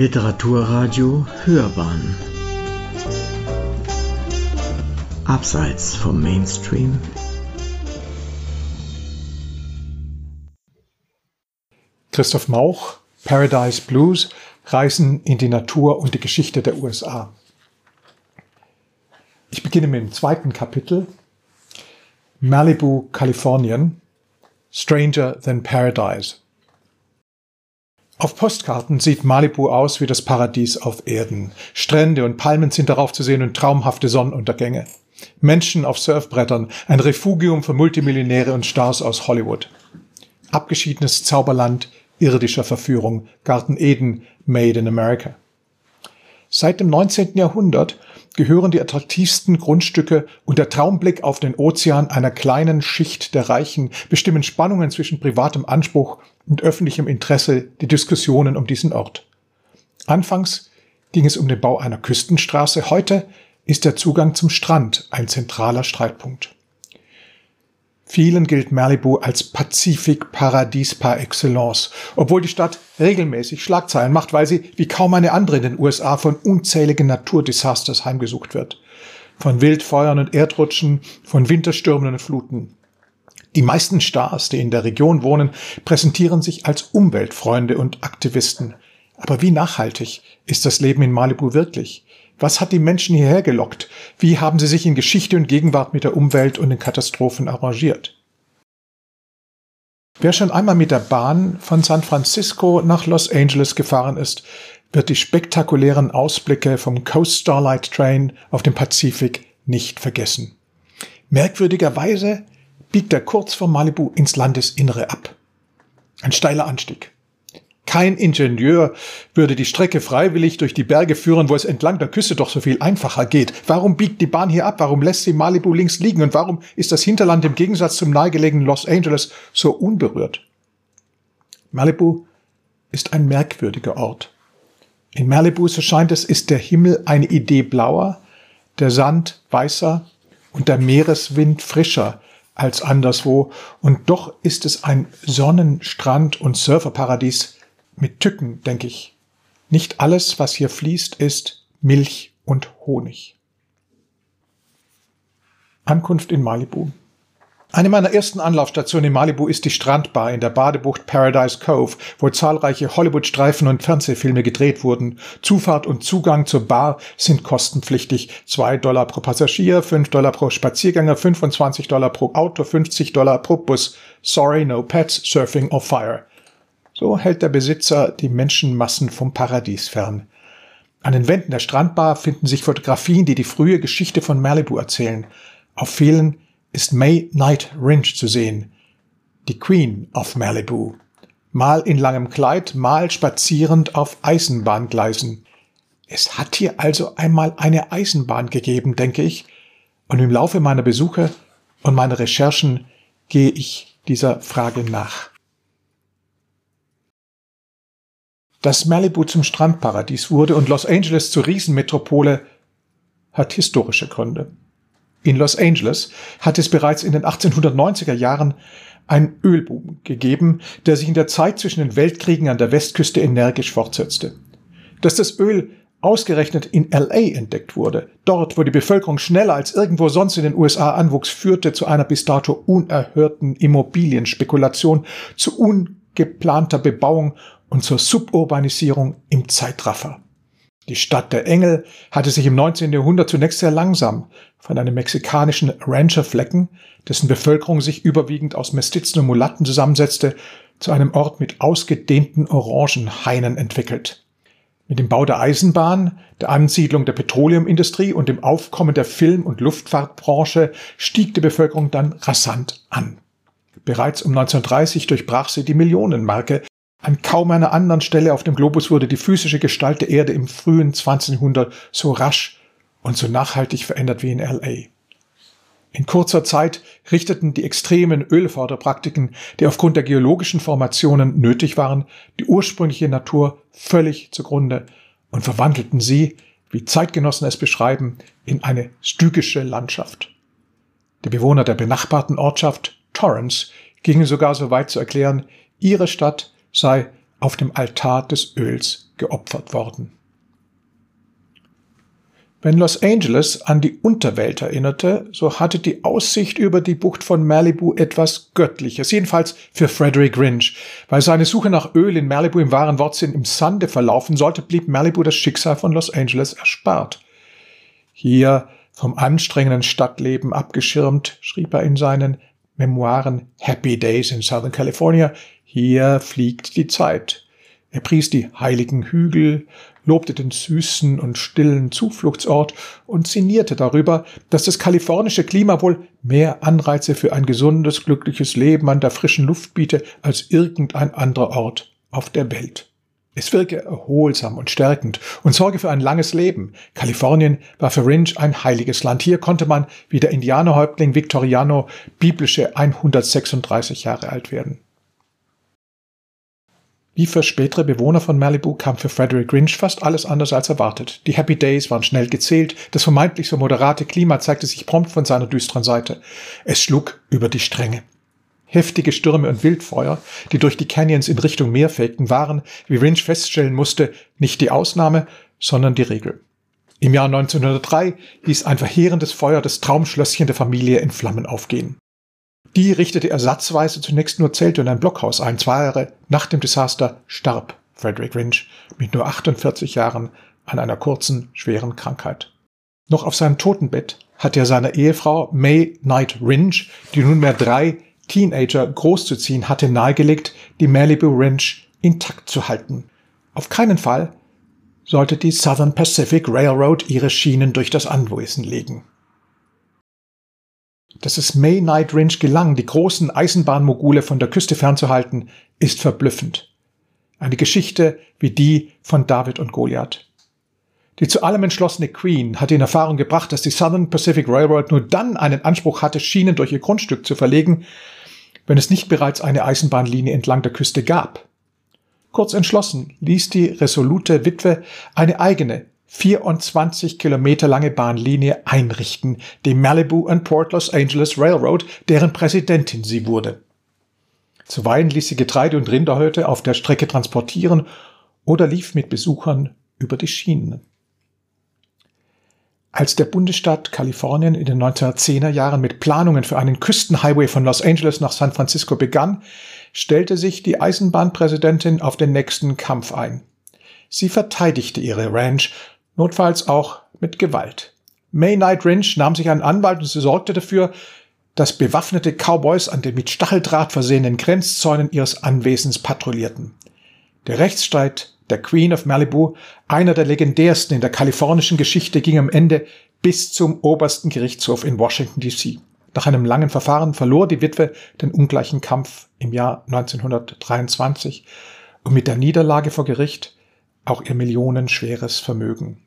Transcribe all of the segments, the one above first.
Literaturradio Hörbahn Abseits vom Mainstream Christoph Mauch, Paradise Blues, Reisen in die Natur und die Geschichte der USA. Ich beginne mit dem zweiten Kapitel. Malibu, Kalifornien. Stranger Than Paradise. Auf Postkarten sieht Malibu aus wie das Paradies auf Erden. Strände und Palmen sind darauf zu sehen und traumhafte Sonnenuntergänge. Menschen auf Surfbrettern, ein Refugium für Multimillionäre und Stars aus Hollywood. Abgeschiedenes Zauberland irdischer Verführung, Garten Eden, Made in America. Seit dem 19. Jahrhundert gehören die attraktivsten Grundstücke und der Traumblick auf den Ozean einer kleinen Schicht der Reichen bestimmen Spannungen zwischen privatem Anspruch und öffentlichem Interesse die Diskussionen um diesen Ort. Anfangs ging es um den Bau einer Küstenstraße, heute ist der Zugang zum Strand ein zentraler Streitpunkt. Vielen gilt Malibu als Pazifikparadies par excellence, obwohl die Stadt regelmäßig Schlagzeilen macht, weil sie wie kaum eine andere in den USA von unzähligen Naturdesasters heimgesucht wird. Von Wildfeuern und Erdrutschen, von Winterstürmen und Fluten. Die meisten Stars, die in der Region wohnen, präsentieren sich als Umweltfreunde und Aktivisten. Aber wie nachhaltig ist das Leben in Malibu wirklich? Was hat die Menschen hierher gelockt? Wie haben sie sich in Geschichte und Gegenwart mit der Umwelt und den Katastrophen arrangiert? Wer schon einmal mit der Bahn von San Francisco nach Los Angeles gefahren ist, wird die spektakulären Ausblicke vom Coast Starlight Train auf dem Pazifik nicht vergessen. Merkwürdigerweise biegt er kurz vor Malibu ins Landesinnere ab. Ein steiler Anstieg. Kein Ingenieur würde die Strecke freiwillig durch die Berge führen, wo es entlang der Küste doch so viel einfacher geht. Warum biegt die Bahn hier ab? Warum lässt sie Malibu links liegen? Und warum ist das Hinterland im Gegensatz zum nahegelegenen Los Angeles so unberührt? Malibu ist ein merkwürdiger Ort. In Malibu, so scheint es, ist der Himmel eine Idee blauer, der Sand weißer und der Meereswind frischer als anderswo. Und doch ist es ein Sonnenstrand- und Surferparadies, mit Tücken, denke ich. Nicht alles, was hier fließt, ist Milch und Honig. Ankunft in Malibu. Eine meiner ersten Anlaufstationen in Malibu ist die Strandbar in der Badebucht Paradise Cove, wo zahlreiche Hollywood-Streifen und Fernsehfilme gedreht wurden. Zufahrt und Zugang zur Bar sind kostenpflichtig. Zwei Dollar pro Passagier, fünf Dollar pro Spaziergänger, 25 Dollar pro Auto, 50 Dollar pro Bus. Sorry, no pets, surfing or fire. So hält der Besitzer die Menschenmassen vom Paradies fern. An den Wänden der Strandbar finden sich Fotografien, die die frühe Geschichte von Malibu erzählen. Auf vielen ist May Night Ringe zu sehen, die Queen of Malibu. Mal in langem Kleid, mal spazierend auf Eisenbahngleisen. Es hat hier also einmal eine Eisenbahn gegeben, denke ich, und im Laufe meiner Besuche und meiner Recherchen gehe ich dieser Frage nach. Dass Malibu zum Strandparadies wurde und Los Angeles zur Riesenmetropole, hat historische Gründe. In Los Angeles hat es bereits in den 1890er Jahren einen Ölboom gegeben, der sich in der Zeit zwischen den Weltkriegen an der Westküste energisch fortsetzte. Dass das Öl ausgerechnet in LA entdeckt wurde, dort, wo die Bevölkerung schneller als irgendwo sonst in den USA anwuchs, führte zu einer bis dato unerhörten Immobilienspekulation, zu ungeplanter Bebauung und zur Suburbanisierung im Zeitraffer. Die Stadt der Engel hatte sich im 19. Jahrhundert zunächst sehr langsam von einem mexikanischen Rancherflecken, dessen Bevölkerung sich überwiegend aus Mestizen und Mulatten zusammensetzte, zu einem Ort mit ausgedehnten Orangenhainen entwickelt. Mit dem Bau der Eisenbahn, der Ansiedlung der Petroleumindustrie und dem Aufkommen der Film- und Luftfahrtbranche stieg die Bevölkerung dann rasant an. Bereits um 1930 durchbrach sie die Millionenmarke, an kaum einer anderen Stelle auf dem Globus wurde die physische Gestalt der Erde im frühen 20. Jahrhundert so rasch und so nachhaltig verändert wie in LA. In kurzer Zeit richteten die extremen Ölförderpraktiken, die aufgrund der geologischen Formationen nötig waren, die ursprüngliche Natur völlig zugrunde und verwandelten sie, wie Zeitgenossen es beschreiben, in eine stygische Landschaft. Die Bewohner der benachbarten Ortschaft Torrance gingen sogar so weit zu erklären, ihre Stadt sei auf dem Altar des Öls geopfert worden. Wenn Los Angeles an die Unterwelt erinnerte, so hatte die Aussicht über die Bucht von Malibu etwas Göttliches, jedenfalls für Frederick Grinch. Weil seine Suche nach Öl in Malibu im wahren Wortsinn im Sande verlaufen sollte, blieb Malibu das Schicksal von Los Angeles erspart. Hier, vom anstrengenden Stadtleben abgeschirmt, schrieb er in seinen Memoiren Happy Days in Southern California, hier fliegt die Zeit. Er pries die heiligen Hügel, lobte den süßen und stillen Zufluchtsort und sinnierte darüber, dass das kalifornische Klima wohl mehr Anreize für ein gesundes, glückliches Leben an der frischen Luft biete als irgendein anderer Ort auf der Welt. Es wirke erholsam und stärkend und sorge für ein langes Leben. Kalifornien war für Rinch ein heiliges Land. Hier konnte man, wie der Indianerhäuptling Victoriano, biblische 136 Jahre alt werden. Wie für spätere Bewohner von Malibu kam für Frederick Grinch fast alles anders als erwartet. Die Happy Days waren schnell gezählt, das vermeintlich so moderate Klima zeigte sich prompt von seiner düsteren Seite. Es schlug über die Stränge. Heftige Stürme und Wildfeuer, die durch die Canyons in Richtung Meer fegten, waren, wie Rinch feststellen musste, nicht die Ausnahme, sondern die Regel. Im Jahr 1903 ließ ein verheerendes Feuer das Traumschlösschen der Familie in Flammen aufgehen. Die richtete ersatzweise zunächst nur Zelte und ein Blockhaus ein. Zwei Jahre nach dem Desaster starb Frederick Rinch mit nur 48 Jahren an einer kurzen, schweren Krankheit. Noch auf seinem Totenbett hat er seiner Ehefrau May Knight Rinch, die nunmehr drei Teenager großzuziehen hatte, nahegelegt, die Malibu Ranch intakt zu halten. Auf keinen Fall sollte die Southern Pacific Railroad ihre Schienen durch das Anwesen legen. Dass es May Night Ranch gelang, die großen Eisenbahnmogule von der Küste fernzuhalten, ist verblüffend. Eine Geschichte wie die von David und Goliath. Die zu allem entschlossene Queen hat in Erfahrung gebracht, dass die Southern Pacific Railroad nur dann einen Anspruch hatte, Schienen durch ihr Grundstück zu verlegen, wenn es nicht bereits eine Eisenbahnlinie entlang der Küste gab. Kurz entschlossen ließ die resolute Witwe eine eigene 24 Kilometer lange Bahnlinie einrichten, die Malibu and Port Los Angeles Railroad, deren Präsidentin sie wurde. Zuweilen ließ sie Getreide und Rinderhäute auf der Strecke transportieren oder lief mit Besuchern über die Schienen. Als der Bundesstaat Kalifornien in den 1910er Jahren mit Planungen für einen Küstenhighway von Los Angeles nach San Francisco begann, stellte sich die Eisenbahnpräsidentin auf den nächsten Kampf ein. Sie verteidigte ihre Ranch notfalls auch mit Gewalt. May Night Ranch nahm sich einen Anwalt und sie sorgte dafür, dass bewaffnete Cowboys an den mit Stacheldraht versehenen Grenzzäunen ihres Anwesens patrouillierten. Der Rechtsstreit der Queen of Malibu, einer der legendärsten in der kalifornischen Geschichte, ging am Ende bis zum obersten Gerichtshof in Washington, D.C. Nach einem langen Verfahren verlor die Witwe den ungleichen Kampf im Jahr 1923 und mit der Niederlage vor Gericht auch ihr millionenschweres Vermögen.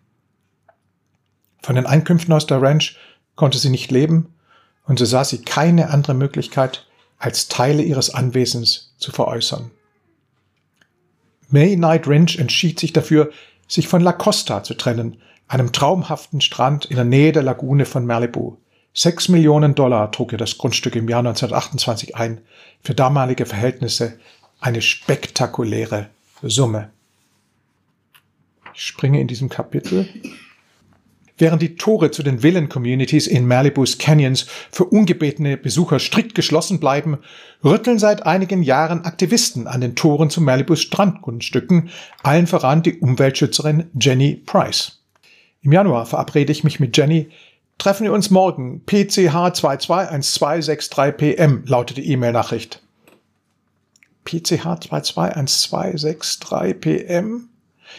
Von den Einkünften aus der Ranch konnte sie nicht leben und so sah sie keine andere Möglichkeit, als Teile ihres Anwesens zu veräußern. May Night Ranch entschied sich dafür, sich von La Costa zu trennen, einem traumhaften Strand in der Nähe der Lagune von Malibu. Sechs Millionen Dollar trug ihr das Grundstück im Jahr 1928 ein, für damalige Verhältnisse eine spektakuläre Summe. Ich springe in diesem Kapitel Während die Tore zu den Villen-Communities in Malibus Canyons für ungebetene Besucher strikt geschlossen bleiben, rütteln seit einigen Jahren Aktivisten an den Toren zu Malibus Strandgrundstücken, allen voran die Umweltschützerin Jenny Price. Im Januar verabrede ich mich mit Jenny. Treffen wir uns morgen. PCH 221263 PM lautet die E-Mail-Nachricht. PCH 221263 PM?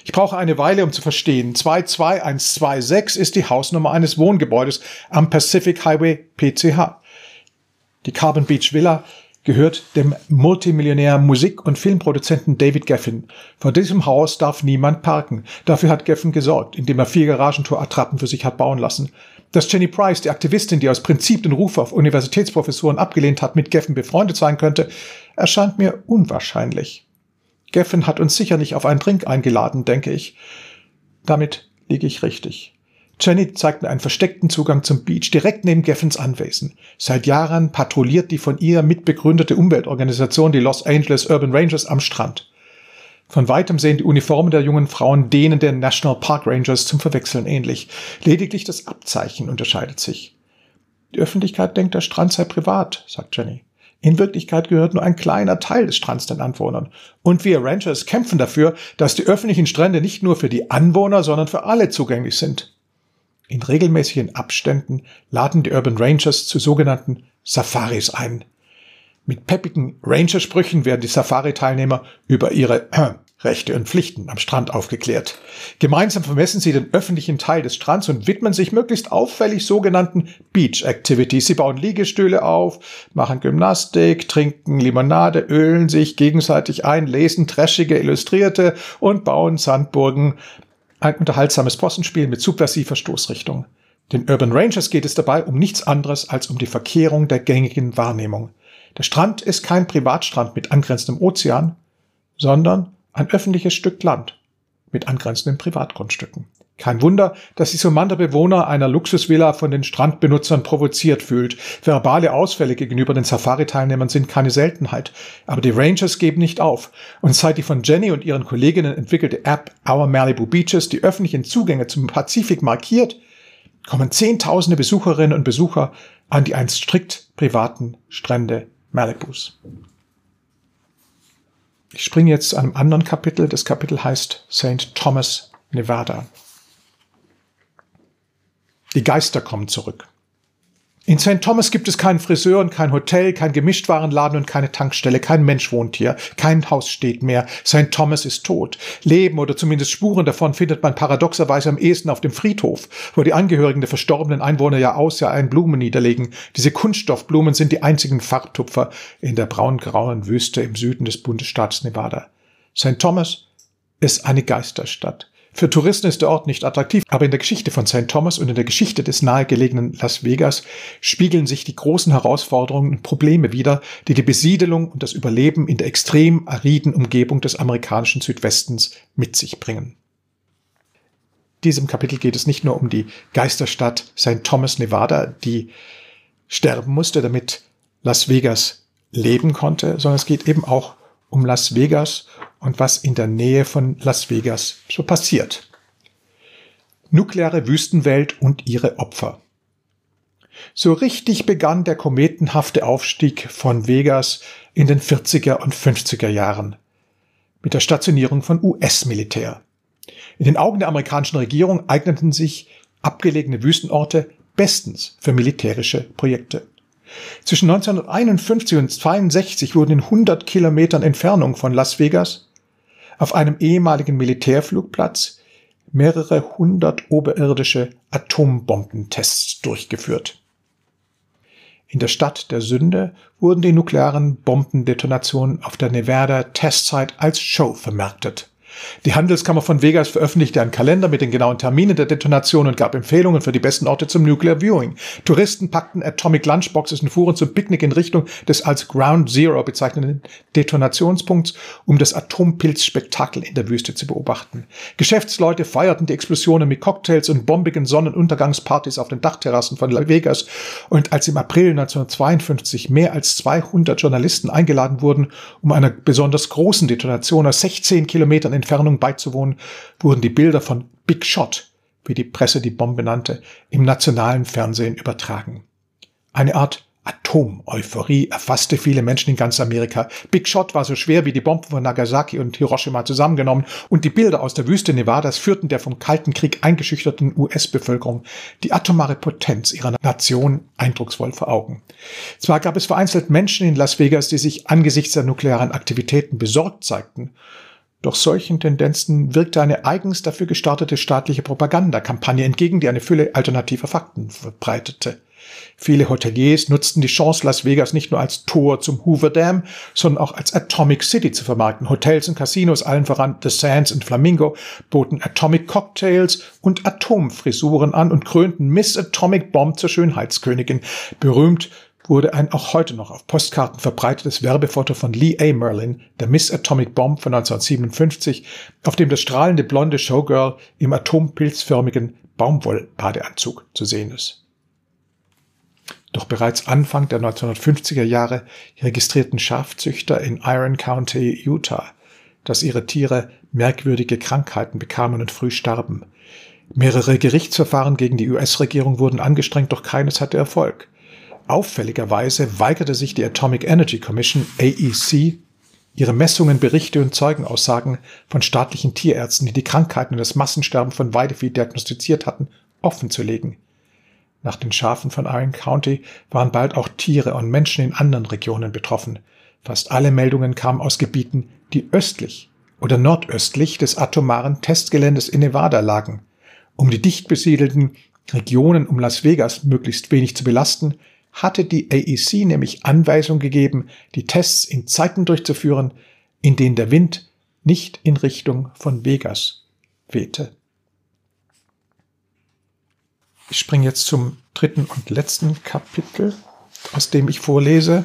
Ich brauche eine Weile, um zu verstehen. 22126 ist die Hausnummer eines Wohngebäudes am Pacific Highway PCH. Die Carbon Beach Villa gehört dem Multimillionär Musik- und Filmproduzenten David Geffen. Vor diesem Haus darf niemand parken. Dafür hat Geffen gesorgt, indem er vier Garagentor-Attrappen für sich hat bauen lassen. Dass Jenny Price, die Aktivistin, die aus Prinzip den Ruf auf Universitätsprofessoren abgelehnt hat, mit Geffen befreundet sein könnte, erscheint mir unwahrscheinlich. Geffen hat uns sicher nicht auf einen Drink eingeladen, denke ich. Damit liege ich richtig. Jenny zeigt mir einen versteckten Zugang zum Beach direkt neben Geffens Anwesen. Seit Jahren patrouilliert die von ihr mitbegründete Umweltorganisation die Los Angeles Urban Rangers am Strand. Von weitem sehen die Uniformen der jungen Frauen denen der National Park Rangers zum Verwechseln ähnlich. Lediglich das Abzeichen unterscheidet sich. Die Öffentlichkeit denkt, der Strand sei privat, sagt Jenny. In Wirklichkeit gehört nur ein kleiner Teil des Strands den Anwohnern. Und wir Ranchers kämpfen dafür, dass die öffentlichen Strände nicht nur für die Anwohner, sondern für alle zugänglich sind. In regelmäßigen Abständen laden die Urban Rangers zu sogenannten Safaris ein. Mit peppigen Ranger-Sprüchen werden die Safari-Teilnehmer über ihre äh, Rechte und Pflichten am Strand aufgeklärt. Gemeinsam vermessen sie den öffentlichen Teil des Strands und widmen sich möglichst auffällig sogenannten Beach Activities. Sie bauen Liegestühle auf, machen Gymnastik, trinken Limonade, ölen sich gegenseitig ein, lesen trashige Illustrierte und bauen Sandburgen. Ein unterhaltsames Possenspiel mit subversiver Stoßrichtung. Den Urban Rangers geht es dabei um nichts anderes als um die Verkehrung der gängigen Wahrnehmung. Der Strand ist kein Privatstrand mit angrenzendem Ozean, sondern ein öffentliches Stück Land mit angrenzenden Privatgrundstücken. Kein Wunder, dass sich so mancher Bewohner einer Luxusvilla von den Strandbenutzern provoziert fühlt. Verbale Ausfälle gegenüber den Safari-Teilnehmern sind keine Seltenheit. Aber die Rangers geben nicht auf. Und seit die von Jenny und ihren Kolleginnen entwickelte App Our Malibu Beaches die öffentlichen Zugänge zum Pazifik markiert, kommen Zehntausende Besucherinnen und Besucher an die einst strikt privaten Strände Malibus. Ich springe jetzt zu einem anderen Kapitel. Das Kapitel heißt St. Thomas, Nevada. Die Geister kommen zurück. In St. Thomas gibt es keinen Friseur und kein Hotel, kein Gemischtwarenladen und keine Tankstelle. Kein Mensch wohnt hier. Kein Haus steht mehr. St. Thomas ist tot. Leben oder zumindest Spuren davon findet man paradoxerweise am ehesten auf dem Friedhof, wo die Angehörigen der verstorbenen Einwohner ja aus ja ein Blumen niederlegen. Diese Kunststoffblumen sind die einzigen Farbtupfer in der braungrauen Wüste im Süden des Bundesstaats Nevada. St. Thomas ist eine Geisterstadt. Für Touristen ist der Ort nicht attraktiv, aber in der Geschichte von St. Thomas und in der Geschichte des nahegelegenen Las Vegas spiegeln sich die großen Herausforderungen und Probleme wider, die die Besiedelung und das Überleben in der extrem ariden Umgebung des amerikanischen Südwestens mit sich bringen. In diesem Kapitel geht es nicht nur um die Geisterstadt St. Thomas, Nevada, die sterben musste, damit Las Vegas leben konnte, sondern es geht eben auch um Las Vegas und was in der Nähe von Las Vegas so passiert. Nukleare Wüstenwelt und ihre Opfer. So richtig begann der kometenhafte Aufstieg von Vegas in den 40er und 50er Jahren mit der Stationierung von US-Militär. In den Augen der amerikanischen Regierung eigneten sich abgelegene Wüstenorte bestens für militärische Projekte. Zwischen 1951 und 1962 wurden in 100 Kilometern Entfernung von Las Vegas auf einem ehemaligen Militärflugplatz mehrere hundert oberirdische Atombombentests durchgeführt. In der Stadt der Sünde wurden die nuklearen Bombendetonationen auf der Nevada Testsite als Show vermarktet. Die Handelskammer von Vegas veröffentlichte einen Kalender mit den genauen Terminen der Detonation und gab Empfehlungen für die besten Orte zum Nuclear Viewing. Touristen packten Atomic Lunchboxes und fuhren zum Picknick in Richtung des als Ground Zero bezeichneten Detonationspunkts, um das Atompilzspektakel in der Wüste zu beobachten. Geschäftsleute feierten die Explosionen mit Cocktails und bombigen Sonnenuntergangspartys auf den Dachterrassen von Vegas und als im April 1952 mehr als 200 Journalisten eingeladen wurden, um einer besonders großen Detonation aus 16 Kilometern Entfernung beizuwohnen, wurden die Bilder von Big Shot, wie die Presse die Bombe nannte, im nationalen Fernsehen übertragen. Eine Art Atom-Euphorie erfasste viele Menschen in ganz Amerika. Big Shot war so schwer wie die Bomben von Nagasaki und Hiroshima zusammengenommen und die Bilder aus der Wüste Nevadas führten der vom Kalten Krieg eingeschüchterten US-Bevölkerung die atomare Potenz ihrer Nation eindrucksvoll vor Augen. Zwar gab es vereinzelt Menschen in Las Vegas, die sich angesichts der nuklearen Aktivitäten besorgt zeigten, doch solchen Tendenzen wirkte eine eigens dafür gestartete staatliche Propagandakampagne entgegen, die eine Fülle alternativer Fakten verbreitete. Viele Hoteliers nutzten die Chance, Las Vegas nicht nur als Tor zum Hoover Dam, sondern auch als Atomic City zu vermarkten. Hotels und Casinos, allen voran The Sands und Flamingo, boten Atomic Cocktails und Atomfrisuren an und krönten Miss Atomic Bomb zur Schönheitskönigin. Berühmt wurde ein auch heute noch auf Postkarten verbreitetes Werbefoto von Lee A. Merlin, der Miss Atomic Bomb von 1957, auf dem das strahlende blonde Showgirl im atompilzförmigen Baumwollbadeanzug zu sehen ist. Doch bereits Anfang der 1950er Jahre registrierten Schafzüchter in Iron County, Utah, dass ihre Tiere merkwürdige Krankheiten bekamen und früh starben. Mehrere Gerichtsverfahren gegen die US-Regierung wurden angestrengt, doch keines hatte Erfolg. Auffälligerweise weigerte sich die Atomic Energy Commission AEC, ihre Messungen, Berichte und Zeugenaussagen von staatlichen Tierärzten, die die Krankheiten und das Massensterben von Weidevieh diagnostiziert hatten, offenzulegen. Nach den Schafen von Iron County waren bald auch Tiere und Menschen in anderen Regionen betroffen. Fast alle Meldungen kamen aus Gebieten, die östlich oder nordöstlich des atomaren Testgeländes in Nevada lagen. Um die dicht besiedelten Regionen um Las Vegas möglichst wenig zu belasten, hatte die AEC nämlich Anweisung gegeben, die Tests in Zeiten durchzuführen, in denen der Wind nicht in Richtung von Vegas wehte. Ich springe jetzt zum dritten und letzten Kapitel, aus dem ich vorlese.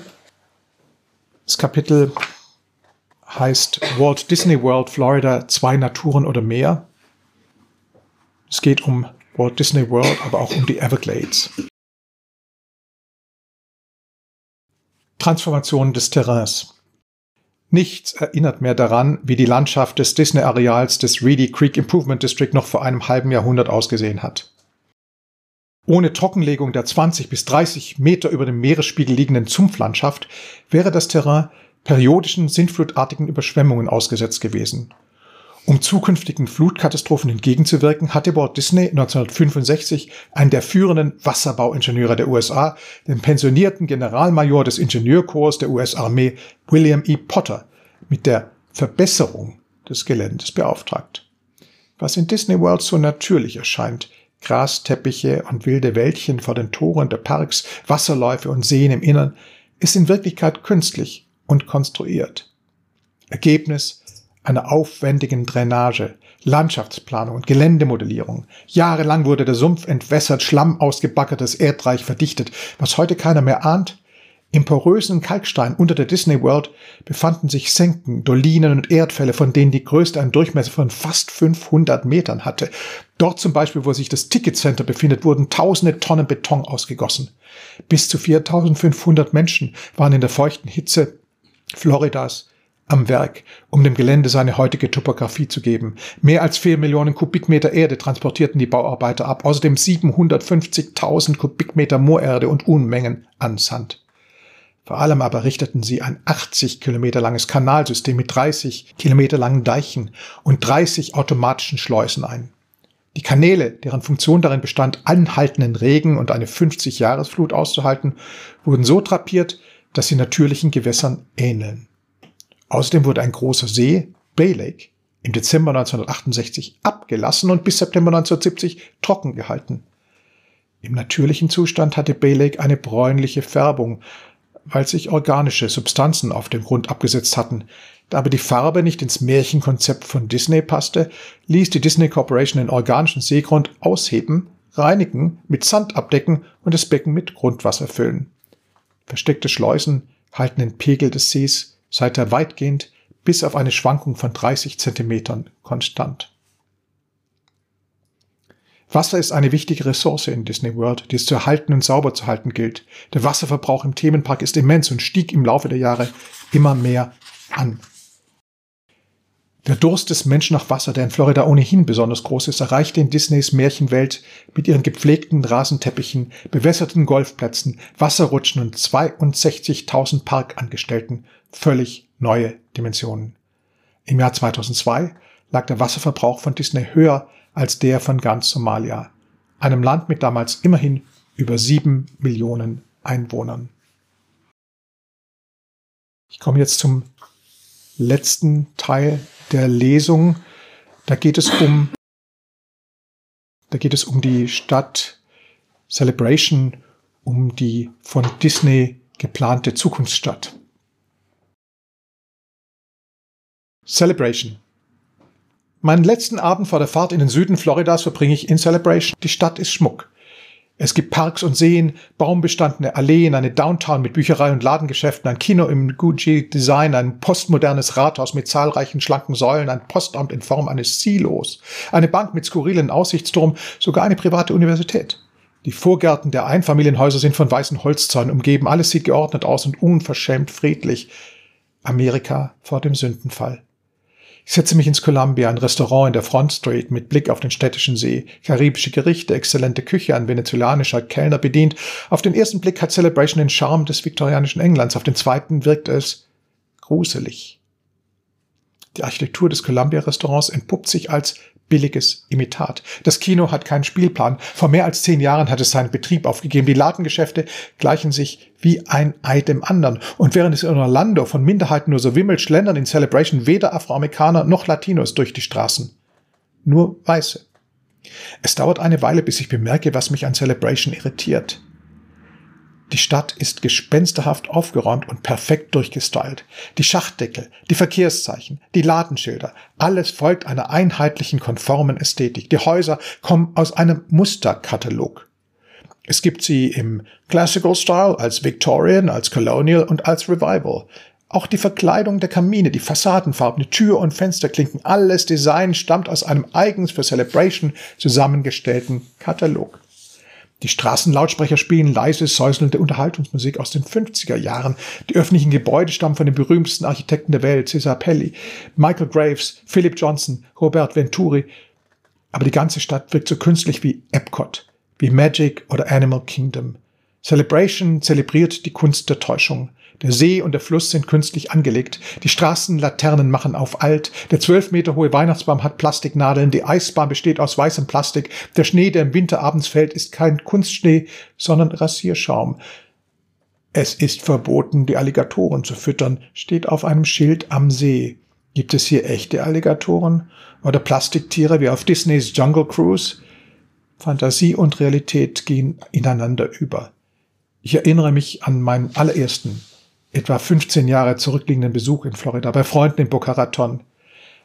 Das Kapitel heißt Walt Disney World Florida, zwei Naturen oder mehr. Es geht um Walt Disney World, aber auch um die Everglades. Transformation des Terrains. Nichts erinnert mehr daran, wie die Landschaft des Disney-Areals des Reedy Creek Improvement District noch vor einem halben Jahrhundert ausgesehen hat. Ohne Trockenlegung der 20 bis 30 Meter über dem Meeresspiegel liegenden Zumpflandschaft wäre das Terrain periodischen sintflutartigen Überschwemmungen ausgesetzt gewesen. Um zukünftigen Flutkatastrophen entgegenzuwirken, hatte Walt Disney 1965 einen der führenden Wasserbauingenieure der USA, den pensionierten Generalmajor des Ingenieurkorps der US-Armee William E. Potter, mit der Verbesserung des Geländes beauftragt. Was in Disney World so natürlich erscheint, Grasteppiche und wilde Wäldchen vor den Toren der Parks, Wasserläufe und Seen im Innern, ist in Wirklichkeit künstlich und konstruiert. Ergebnis einer aufwendigen Drainage, Landschaftsplanung und Geländemodellierung. Jahrelang wurde der Sumpf entwässert, Schlamm ausgebackert, das Erdreich verdichtet. Was heute keiner mehr ahnt, im porösen Kalkstein unter der Disney World befanden sich Senken, Dolinen und Erdfälle, von denen die größte einen Durchmesser von fast 500 Metern hatte. Dort zum Beispiel, wo sich das Ticket Center befindet, wurden tausende Tonnen Beton ausgegossen. Bis zu 4500 Menschen waren in der feuchten Hitze Floridas am Werk, um dem Gelände seine heutige Topographie zu geben. Mehr als vier Millionen Kubikmeter Erde transportierten die Bauarbeiter ab, außerdem 750.000 Kubikmeter Moorerde und Unmengen an Sand. Vor allem aber richteten sie ein 80 Kilometer langes Kanalsystem mit 30 Kilometer langen Deichen und 30 automatischen Schleusen ein. Die Kanäle, deren Funktion darin bestand, anhaltenden Regen und eine 50-Jahresflut auszuhalten, wurden so trapiert, dass sie natürlichen Gewässern ähneln. Außerdem wurde ein großer See, Bay Lake, im Dezember 1968 abgelassen und bis September 1970 trocken gehalten. Im natürlichen Zustand hatte Bay Lake eine bräunliche Färbung, weil sich organische Substanzen auf dem Grund abgesetzt hatten. Da aber die Farbe nicht ins Märchenkonzept von Disney passte, ließ die Disney Corporation den organischen Seegrund ausheben, reinigen, mit Sand abdecken und das Becken mit Grundwasser füllen. Versteckte Schleusen halten den Pegel des Sees seither weitgehend bis auf eine Schwankung von 30 Zentimetern konstant. Wasser ist eine wichtige Ressource in Disney World, die es zu erhalten und sauber zu halten gilt. Der Wasserverbrauch im Themenpark ist immens und stieg im Laufe der Jahre immer mehr an. Der Durst des Menschen nach Wasser, der in Florida ohnehin besonders groß ist, erreichte in Disneys Märchenwelt mit ihren gepflegten Rasenteppichen, bewässerten Golfplätzen, Wasserrutschen und 62.000 Parkangestellten völlig neue Dimensionen. Im Jahr 2002 lag der Wasserverbrauch von Disney höher als der von ganz Somalia, einem Land mit damals immerhin über sieben Millionen Einwohnern. Ich komme jetzt zum letzten Teil der Lesung. Da geht es um, da geht es um die Stadt Celebration, um die von Disney geplante Zukunftsstadt. Celebration. Meinen letzten Abend vor der Fahrt in den Süden Floridas verbringe ich in Celebration. Die Stadt ist Schmuck. Es gibt Parks und Seen, baumbestandene Alleen, eine Downtown mit Bücherei und Ladengeschäften, ein Kino im Gucci-Design, ein postmodernes Rathaus mit zahlreichen schlanken Säulen, ein Postamt in Form eines Silos, eine Bank mit skurrilen Aussichtsturm, sogar eine private Universität. Die Vorgärten der Einfamilienhäuser sind von weißen Holzzäunen umgeben, alles sieht geordnet aus und unverschämt friedlich. Amerika vor dem Sündenfall. Ich setze mich ins Columbia, ein Restaurant in der Front Street mit Blick auf den städtischen See. Karibische Gerichte, exzellente Küche, ein venezolanischer Kellner bedient. Auf den ersten Blick hat Celebration den Charme des viktorianischen Englands, auf den zweiten wirkt es gruselig. Die Architektur des Columbia-Restaurants entpuppt sich als billiges Imitat. Das Kino hat keinen Spielplan. Vor mehr als zehn Jahren hat es seinen Betrieb aufgegeben. Die Ladengeschäfte gleichen sich wie ein Ei dem anderen. Und während es in Orlando von Minderheiten nur so wimmelt, schlendern in Celebration weder Afroamerikaner noch Latinos durch die Straßen. Nur Weiße. Es dauert eine Weile, bis ich bemerke, was mich an Celebration irritiert. Die Stadt ist gespensterhaft aufgeräumt und perfekt durchgestylt. Die Schachtdeckel, die Verkehrszeichen, die Ladenschilder, alles folgt einer einheitlichen, konformen Ästhetik. Die Häuser kommen aus einem Musterkatalog. Es gibt sie im Classical Style, als Victorian, als Colonial und als Revival. Auch die Verkleidung der Kamine, die Fassadenfarben, die Tür- und Fensterklinken, alles Design stammt aus einem eigens für Celebration zusammengestellten Katalog. Die Straßenlautsprecher spielen leise, säuselnde Unterhaltungsmusik aus den 50er Jahren. Die öffentlichen Gebäude stammen von den berühmtesten Architekten der Welt, Cesar Pelli, Michael Graves, Philip Johnson, Robert Venturi. Aber die ganze Stadt wirkt so künstlich wie Epcot, wie Magic oder Animal Kingdom. Celebration zelebriert die Kunst der Täuschung. Der See und der Fluss sind künstlich angelegt. Die Straßenlaternen machen auf alt. Der zwölf Meter hohe Weihnachtsbaum hat Plastiknadeln. Die Eisbahn besteht aus weißem Plastik. Der Schnee, der im Winter abends fällt, ist kein Kunstschnee, sondern Rasierschaum. Es ist verboten, die Alligatoren zu füttern, steht auf einem Schild am See. Gibt es hier echte Alligatoren? Oder Plastiktiere wie auf Disneys Jungle Cruise? Fantasie und Realität gehen ineinander über. Ich erinnere mich an meinen allerersten etwa 15 Jahre zurückliegenden Besuch in Florida bei Freunden in Boca Raton.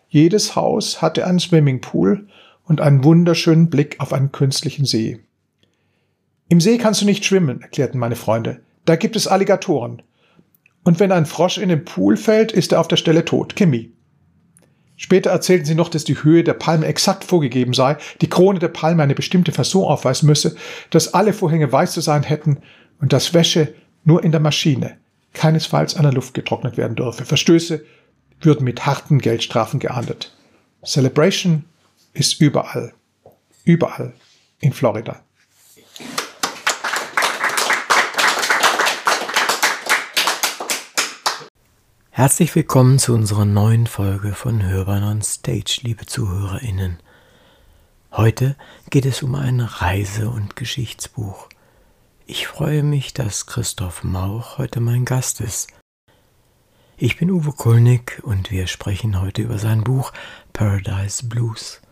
Jedes Haus hatte einen Swimmingpool und einen wunderschönen Blick auf einen künstlichen See. Im See kannst du nicht schwimmen, erklärten meine Freunde. Da gibt es Alligatoren. Und wenn ein Frosch in den Pool fällt, ist er auf der Stelle tot. Kimmy. Später erzählten sie noch, dass die Höhe der Palme exakt vorgegeben sei, die Krone der Palme eine bestimmte Fasson aufweisen müsse, dass alle Vorhänge weiß zu sein hätten und dass Wäsche nur in der Maschine, keinesfalls an der Luft getrocknet werden dürfe. Verstöße würden mit harten Geldstrafen geahndet. Celebration ist überall. Überall in Florida. Herzlich willkommen zu unserer neuen Folge von Hörbahn on Stage, liebe ZuhörerInnen. Heute geht es um ein Reise- und Geschichtsbuch. Ich freue mich, dass Christoph Mauch heute mein Gast ist. Ich bin Uwe Kulnig und wir sprechen heute über sein Buch Paradise Blues.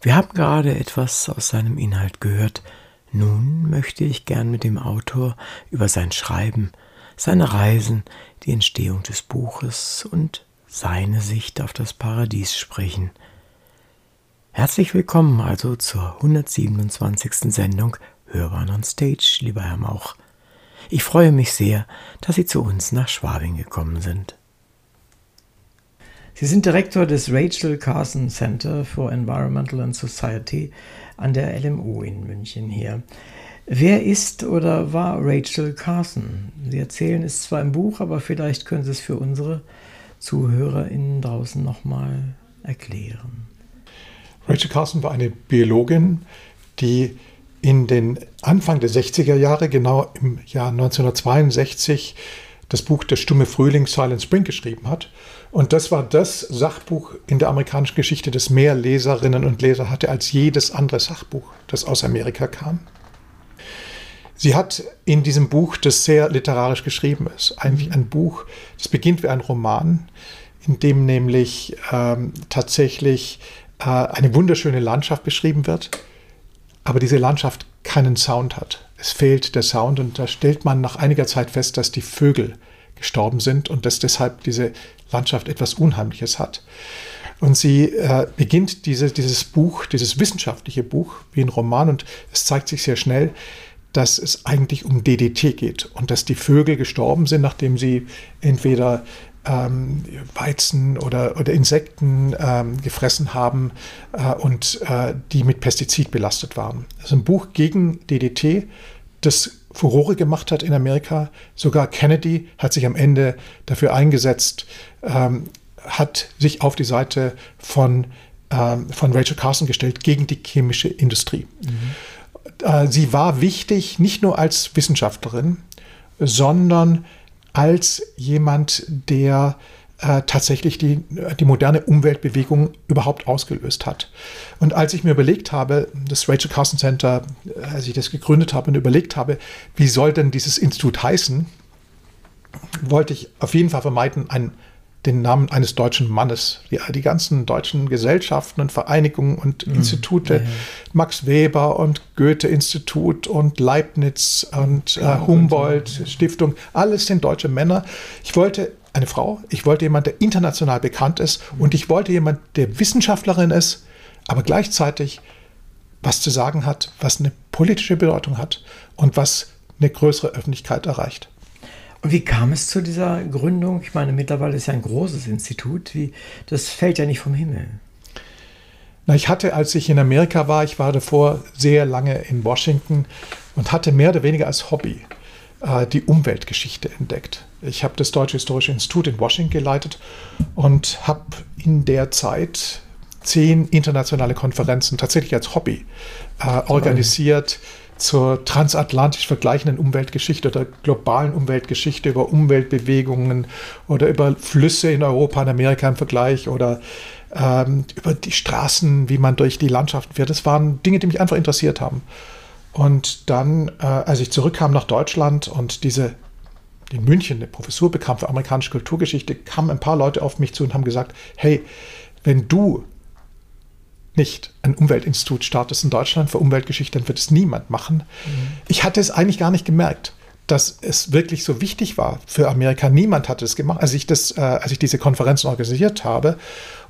Wir haben gerade etwas aus seinem Inhalt gehört. Nun möchte ich gern mit dem Autor über sein Schreiben, seine Reisen, die Entstehung des Buches und seine Sicht auf das Paradies sprechen. Herzlich willkommen also zur 127. Sendung Hörern on Stage, lieber Herr Mauch. Ich freue mich sehr, dass Sie zu uns nach Schwabing gekommen sind. Sie sind Direktor des Rachel Carson Center for Environmental and Society an der LMU in München hier. Wer ist oder war Rachel Carson? Sie erzählen es zwar im Buch, aber vielleicht können Sie es für unsere ZuhörerInnen draußen nochmal erklären. Rachel Carson war eine Biologin, die in den Anfang der 60er Jahre, genau im Jahr 1962, das Buch Der stumme Frühling Silent Spring geschrieben hat. Und das war das Sachbuch in der amerikanischen Geschichte, das mehr Leserinnen und Leser hatte als jedes andere Sachbuch, das aus Amerika kam. Sie hat in diesem Buch, das sehr literarisch geschrieben ist, eigentlich ein Buch, das beginnt wie ein Roman, in dem nämlich ähm, tatsächlich äh, eine wunderschöne Landschaft beschrieben wird aber diese Landschaft keinen Sound hat. Es fehlt der Sound und da stellt man nach einiger Zeit fest, dass die Vögel gestorben sind und dass deshalb diese Landschaft etwas Unheimliches hat. Und sie äh, beginnt diese, dieses Buch, dieses wissenschaftliche Buch, wie ein Roman, und es zeigt sich sehr schnell, dass es eigentlich um DDT geht und dass die Vögel gestorben sind, nachdem sie entweder ähm, Weizen oder, oder Insekten ähm, gefressen haben äh, und äh, die mit Pestizid belastet waren. Das ist ein Buch gegen DDT, das Furore gemacht hat in Amerika. Sogar Kennedy hat sich am Ende dafür eingesetzt, ähm, hat sich auf die Seite von, ähm, von Rachel Carson gestellt gegen die chemische Industrie. Mhm. Äh, sie war wichtig nicht nur als Wissenschaftlerin, sondern als jemand, der äh, tatsächlich die, die moderne Umweltbewegung überhaupt ausgelöst hat. Und als ich mir überlegt habe, das Rachel Carson Center, äh, als ich das gegründet habe und überlegt habe, wie soll denn dieses Institut heißen, wollte ich auf jeden Fall vermeiden, ein den Namen eines deutschen Mannes. Die, die ganzen deutschen Gesellschaften und Vereinigungen und mhm. Institute, ja, ja. Max Weber und Goethe-Institut und Leibniz und äh, Humboldt Stiftung, alles sind deutsche Männer. Ich wollte eine Frau, ich wollte jemand, der international bekannt ist mhm. und ich wollte jemand, der Wissenschaftlerin ist, aber gleichzeitig was zu sagen hat, was eine politische Bedeutung hat und was eine größere Öffentlichkeit erreicht. Und wie kam es zu dieser Gründung? Ich meine, mittlerweile ist ja ein großes Institut. Wie, das fällt ja nicht vom Himmel. Na, ich hatte, als ich in Amerika war, ich war davor sehr lange in Washington und hatte mehr oder weniger als Hobby äh, die Umweltgeschichte entdeckt. Ich habe das Deutsche Historische Institut in Washington geleitet und habe in der Zeit zehn internationale Konferenzen tatsächlich als Hobby äh, organisiert zur transatlantisch vergleichenden Umweltgeschichte oder globalen Umweltgeschichte über Umweltbewegungen oder über Flüsse in Europa und Amerika im Vergleich oder ähm, über die Straßen, wie man durch die Landschaften fährt. Das waren Dinge, die mich einfach interessiert haben. Und dann, äh, als ich zurückkam nach Deutschland und diese in München eine Professur bekam für amerikanische Kulturgeschichte, kamen ein paar Leute auf mich zu und haben gesagt, hey, wenn du nicht ein Umweltinstitut startest in Deutschland für Umweltgeschichte, dann wird es niemand machen. Mhm. Ich hatte es eigentlich gar nicht gemerkt, dass es wirklich so wichtig war für Amerika. Niemand hatte es gemacht. Als ich, das, äh, als ich diese Konferenzen organisiert habe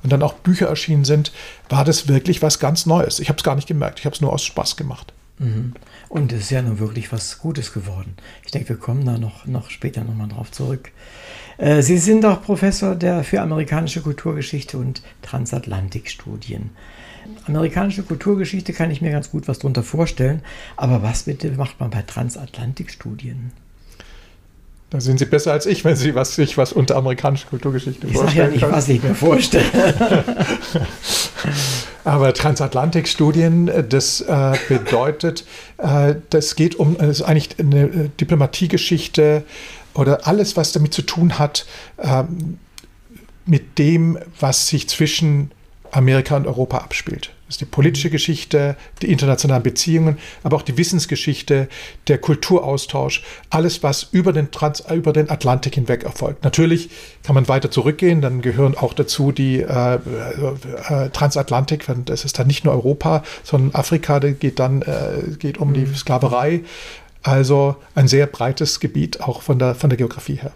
und dann auch Bücher erschienen sind, war das wirklich was ganz Neues. Ich habe es gar nicht gemerkt. Ich habe es nur aus Spaß gemacht. Mhm. Und es ist ja nun wirklich was Gutes geworden. Ich denke, wir kommen da noch, noch später nochmal drauf zurück. Äh, Sie sind auch Professor der, für amerikanische Kulturgeschichte und Transatlantikstudien. Amerikanische Kulturgeschichte kann ich mir ganz gut was darunter vorstellen. Aber was bitte macht man bei Transatlantikstudien? Da sind Sie besser als ich, wenn Sie was, sich was unter amerikanischer Kulturgeschichte ich vorstellen. Ich sage ja nicht, was ich mir vorstelle. Aber Transatlantikstudien, äh, das äh, bedeutet, äh, das geht um, das ist eigentlich eine äh, Diplomatiegeschichte oder alles, was damit zu tun hat, äh, mit dem, was sich zwischen Amerika und Europa abspielt. Das ist die politische Geschichte, die internationalen Beziehungen, aber auch die Wissensgeschichte, der Kulturaustausch, alles, was über den, Trans über den Atlantik hinweg erfolgt. Natürlich kann man weiter zurückgehen, dann gehören auch dazu die äh, äh, Transatlantik, das ist dann nicht nur Europa, sondern Afrika, da geht dann äh, geht um die mhm. Sklaverei. Also ein sehr breites Gebiet, auch von der, von der Geografie her.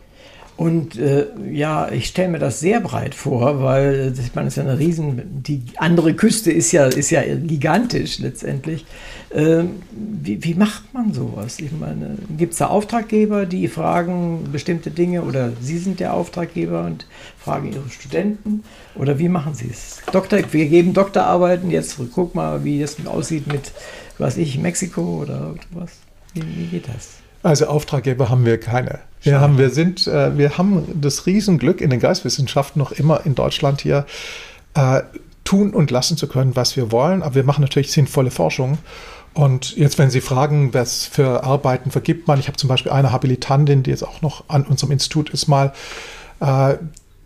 Und äh, ja, ich stelle mir das sehr breit vor, weil ich meine, es ist ja eine riesen, die andere Küste ist ja, ist ja gigantisch letztendlich. Ähm, wie, wie, macht man sowas? Ich meine, gibt es da Auftraggeber, die fragen bestimmte Dinge oder Sie sind der Auftraggeber und fragen Ihre Studenten? Oder wie machen Sie es? Doktor, wir geben Doktorarbeiten, jetzt guck mal, wie es aussieht mit, was ich, Mexiko oder was. Wie, wie geht das? Also Auftraggeber haben wir keine. Wir haben, wir sind, äh, wir haben das Riesenglück in den Geistwissenschaften noch immer in Deutschland hier äh, tun und lassen zu können, was wir wollen. Aber wir machen natürlich sinnvolle Forschung. Und jetzt, wenn Sie fragen, was für Arbeiten vergibt man, ich habe zum Beispiel eine Habilitantin, die jetzt auch noch an unserem Institut ist, mal äh,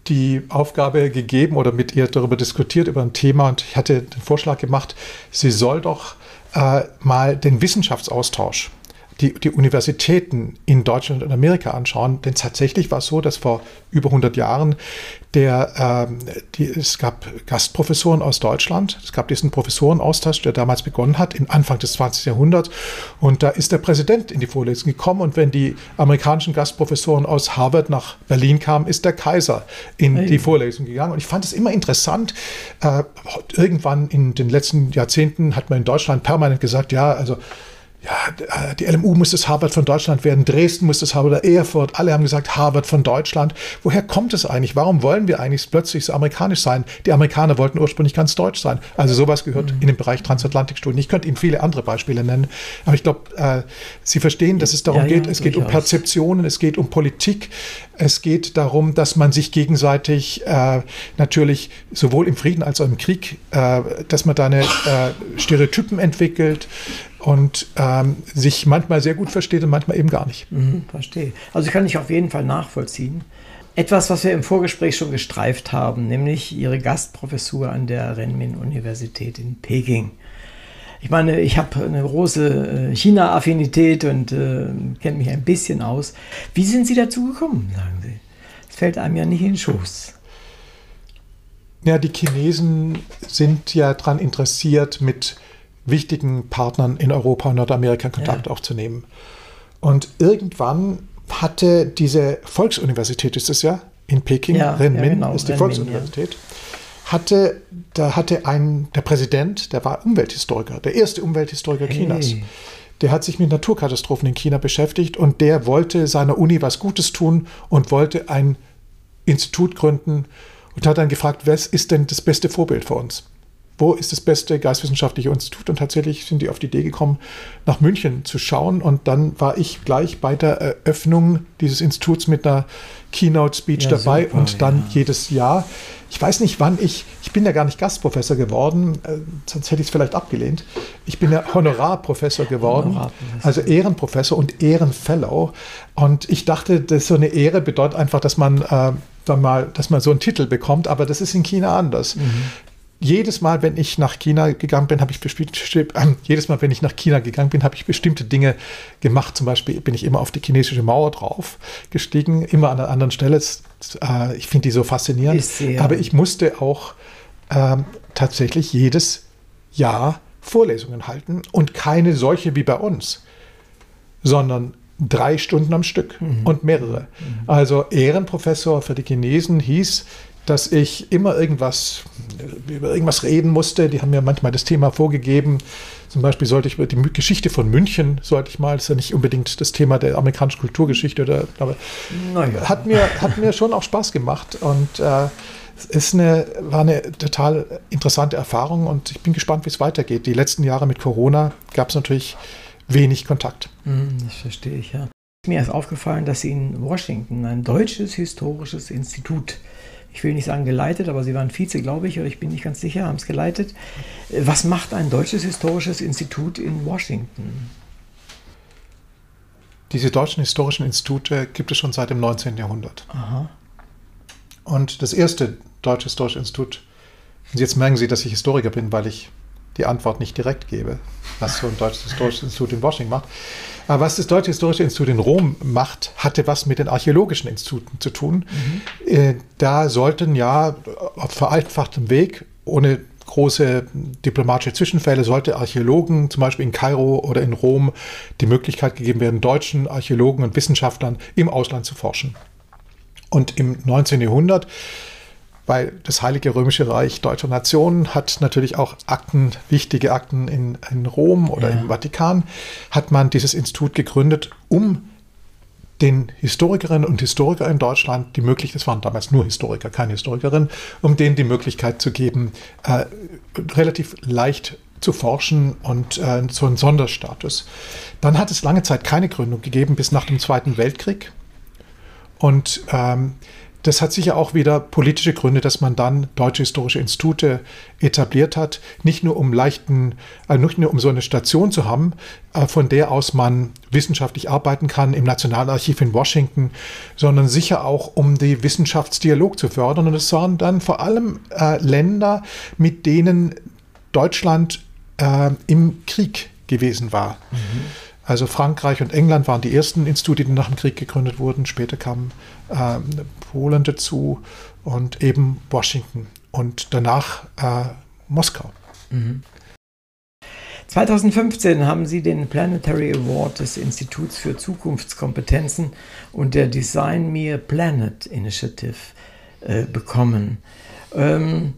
die Aufgabe gegeben oder mit ihr darüber diskutiert, über ein Thema. Und ich hatte den Vorschlag gemacht, sie soll doch äh, mal den Wissenschaftsaustausch die, die Universitäten in Deutschland und Amerika anschauen, denn tatsächlich war es so, dass vor über 100 Jahren der, ähm, die, es gab Gastprofessoren aus Deutschland, es gab diesen Professorenaustausch, der damals begonnen hat, im Anfang des 20. Jahrhunderts. Und da ist der Präsident in die Vorlesung gekommen. Und wenn die amerikanischen Gastprofessoren aus Harvard nach Berlin kamen, ist der Kaiser in hey. die Vorlesung gegangen. Und ich fand es immer interessant. Äh, irgendwann in den letzten Jahrzehnten hat man in Deutschland permanent gesagt, ja, also ja, äh, die LMU muss das Harvard von Deutschland werden, Dresden muss das Harvard Erfurt, alle haben gesagt Harvard von Deutschland. Woher kommt es eigentlich? Warum wollen wir eigentlich plötzlich so amerikanisch sein? Die Amerikaner wollten ursprünglich ganz deutsch sein. Also sowas gehört mhm. in den Bereich Transatlantikstudien. Ich könnte Ihnen viele andere Beispiele nennen, aber ich glaube, äh, Sie verstehen, dass es darum ja, geht, ja, es geht um Perzeptionen, es geht um Politik, es geht darum, dass man sich gegenseitig äh, natürlich sowohl im Frieden als auch im Krieg, äh, dass man da eine äh, Stereotypen entwickelt, und ähm, sich manchmal sehr gut versteht und manchmal eben gar nicht. Mhm, verstehe. Also kann ich auf jeden Fall nachvollziehen. Etwas, was wir im Vorgespräch schon gestreift haben, nämlich Ihre Gastprofessur an der Renmin-Universität in Peking. Ich meine, ich habe eine große äh, China-Affinität und äh, kenne mich ein bisschen aus. Wie sind Sie dazu gekommen, sagen Sie? Es fällt einem ja nicht in den Schoß. Ja, die Chinesen sind ja daran interessiert, mit wichtigen Partnern in Europa und Nordamerika Kontakt ja. aufzunehmen. Und irgendwann hatte diese Volksuniversität, ist es ja, in Peking, ja, Renmin ja, genau, ist die Renmin, Volksuniversität, hatte, da hatte ein, der Präsident, der war Umwelthistoriker, der erste Umwelthistoriker hey. Chinas. Der hat sich mit Naturkatastrophen in China beschäftigt und der wollte seiner Uni was Gutes tun und wollte ein Institut gründen und hat dann gefragt, was ist denn das beste Vorbild für uns? Wo ist das beste geistwissenschaftliche Institut? Und tatsächlich sind die auf die Idee gekommen, nach München zu schauen. Und dann war ich gleich bei der Eröffnung dieses Instituts mit einer Keynote-Speech ja, dabei super, und dann ja. jedes Jahr. Ich weiß nicht, wann ich, ich bin ja gar nicht Gastprofessor geworden, äh, sonst hätte ich es vielleicht abgelehnt. Ich bin ja Honorarprofessor geworden, Honorarprofessor. also Ehrenprofessor und Ehrenfellow. Und ich dachte, dass so eine Ehre bedeutet einfach, dass man äh, dann mal, dass man so einen Titel bekommt, aber das ist in China anders. Mhm jedes Mal, wenn ich nach China gegangen bin, habe ich äh, jedes Mal, wenn ich nach China gegangen bin, habe ich bestimmte Dinge gemacht. Zum Beispiel bin ich immer auf die chinesische Mauer drauf gestiegen, immer an einer anderen Stelle. Äh, ich finde die so faszinierend. Aber ich musste auch äh, tatsächlich jedes Jahr Vorlesungen halten und keine solche wie bei uns, sondern drei Stunden am Stück mhm. und mehrere. Mhm. Also Ehrenprofessor für die Chinesen hieß, dass ich immer irgendwas über irgendwas reden musste. Die haben mir manchmal das Thema vorgegeben. Zum Beispiel sollte ich über die Geschichte von München, sollte ich mal, das ist ja nicht unbedingt das Thema der amerikanischen Kulturgeschichte, oder, aber naja. hat, mir, hat mir schon auch Spaß gemacht und äh, es ist eine, war eine total interessante Erfahrung und ich bin gespannt, wie es weitergeht. Die letzten Jahre mit Corona gab es natürlich wenig Kontakt. Hm, das verstehe ich, ja. Mir ist aufgefallen, dass Sie in Washington ein deutsches historisches Institut ich will nicht sagen geleitet, aber Sie waren Vize, glaube ich, oder ich bin nicht ganz sicher, haben es geleitet. Was macht ein deutsches historisches Institut in Washington? Diese deutschen historischen Institute gibt es schon seit dem 19. Jahrhundert. Aha. Und das erste deutsche historische Institut, und jetzt merken Sie, dass ich Historiker bin, weil ich die Antwort nicht direkt gebe, was so ein deutsches historisches Institut in Washington macht. Aber was das Deutsche Historische Institut in Rom macht, hatte was mit den archäologischen Instituten zu tun. Mhm. Äh, da sollten ja auf vereinfachtem Weg, ohne große diplomatische Zwischenfälle, sollte Archäologen, zum Beispiel in Kairo oder in Rom, die Möglichkeit gegeben werden, deutschen Archäologen und Wissenschaftlern im Ausland zu forschen. Und im 19. Jahrhundert weil das Heilige Römische Reich deutscher Nationen hat natürlich auch Akten, wichtige Akten in, in Rom oder ja. im Vatikan, hat man dieses Institut gegründet, um den Historikerinnen und Historikern in Deutschland die Möglichkeit, das waren damals nur Historiker, keine Historikerin, um denen die Möglichkeit zu geben, äh, relativ leicht zu forschen und äh, so einen Sonderstatus. Dann hat es lange Zeit keine Gründung gegeben bis nach dem Zweiten Weltkrieg. Und ähm, das hat sicher auch wieder politische Gründe, dass man dann deutsche historische Institute etabliert hat. Nicht nur um leichten, äh, nicht nur um so eine Station zu haben, äh, von der aus man wissenschaftlich arbeiten kann im Nationalarchiv in Washington, sondern sicher auch um den Wissenschaftsdialog zu fördern. Und es waren dann vor allem äh, Länder, mit denen Deutschland äh, im Krieg gewesen war. Mhm. Also Frankreich und England waren die ersten Institute, die nach dem Krieg gegründet wurden. Später kamen äh, Polen dazu und eben Washington und danach äh, Moskau. Mhm. 2015 haben Sie den Planetary Award des Instituts für Zukunftskompetenzen und der Design Me a Planet Initiative äh, bekommen. Ähm,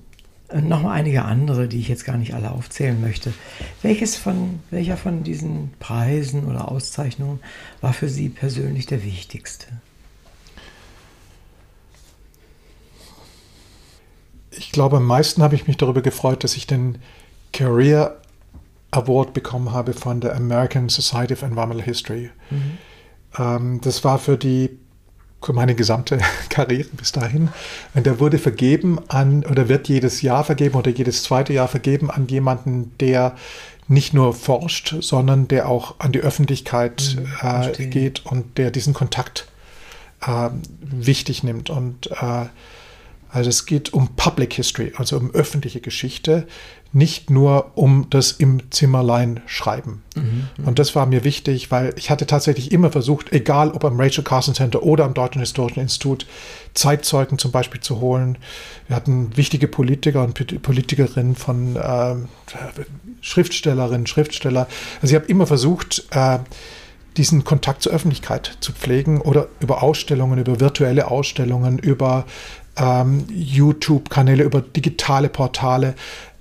Äh, noch einige andere, die ich jetzt gar nicht alle aufzählen möchte. Welches von, welcher von diesen Preisen oder Auszeichnungen war für Sie persönlich der wichtigste? Ich glaube, am meisten habe ich mich darüber gefreut, dass ich den Career Award bekommen habe von der American Society of Environmental History. Mhm. Ähm, das war für die meine gesamte Karriere bis dahin. Und der wurde vergeben an, oder wird jedes Jahr vergeben oder jedes zweite Jahr vergeben an jemanden, der nicht nur forscht, sondern der auch an die Öffentlichkeit mhm, äh, geht und der diesen Kontakt äh, wichtig nimmt. Und äh, also es geht um Public History, also um öffentliche Geschichte, nicht nur um das im Zimmerlein schreiben. Mhm, und das war mir wichtig, weil ich hatte tatsächlich immer versucht, egal ob am Rachel Carson Center oder am Deutschen Historischen Institut, Zeitzeugen zum Beispiel zu holen. Wir hatten wichtige Politiker und Politikerinnen von äh, Schriftstellerinnen, Schriftsteller. Also ich habe immer versucht, äh, diesen Kontakt zur Öffentlichkeit zu pflegen oder über Ausstellungen, über virtuelle Ausstellungen, über ähm, YouTube-Kanäle, über digitale Portale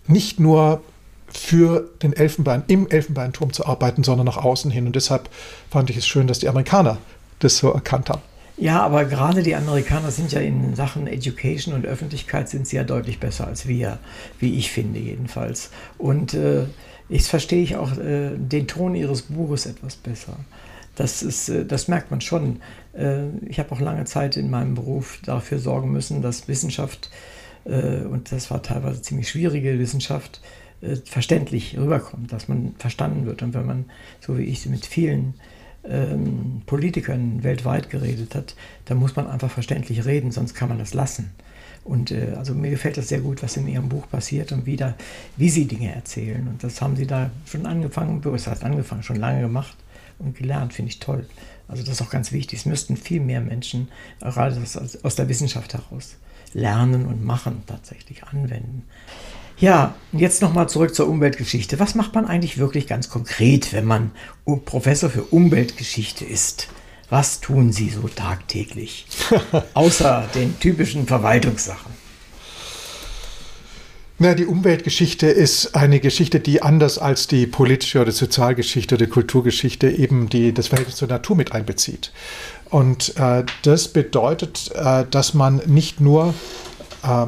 nicht nur für den Elfenbein, im Elfenbeinturm zu arbeiten, sondern nach außen hin. Und deshalb fand ich es schön, dass die Amerikaner das so erkannt haben. Ja, aber gerade die Amerikaner sind ja in Sachen Education und Öffentlichkeit sind sie ja deutlich besser als wir, wie ich finde jedenfalls. Und äh, jetzt verstehe ich auch äh, den Ton ihres Buches etwas besser. Das, ist, äh, das merkt man schon. Äh, ich habe auch lange Zeit in meinem Beruf dafür sorgen müssen, dass Wissenschaft und das war teilweise ziemlich schwierige Wissenschaft, äh, verständlich rüberkommt, dass man verstanden wird. Und wenn man, so wie ich mit vielen ähm, Politikern weltweit geredet hat, dann muss man einfach verständlich reden, sonst kann man das lassen. Und äh, also mir gefällt das sehr gut, was in Ihrem Buch passiert und wie, da, wie Sie Dinge erzählen. Und das haben Sie da schon angefangen, das heißt angefangen, schon lange gemacht und gelernt, finde ich toll. Also das ist auch ganz wichtig. Es müssten viel mehr Menschen, gerade aus der Wissenschaft heraus, lernen und machen, tatsächlich anwenden. Ja, jetzt nochmal zurück zur Umweltgeschichte. Was macht man eigentlich wirklich ganz konkret, wenn man Professor für Umweltgeschichte ist? Was tun Sie so tagtäglich? Außer den typischen Verwaltungssachen. Na, die Umweltgeschichte ist eine Geschichte, die anders als die politische oder Sozialgeschichte oder Kulturgeschichte eben die, das Verhältnis zur Natur mit einbezieht. Und äh, das bedeutet, äh, dass man nicht nur, äh,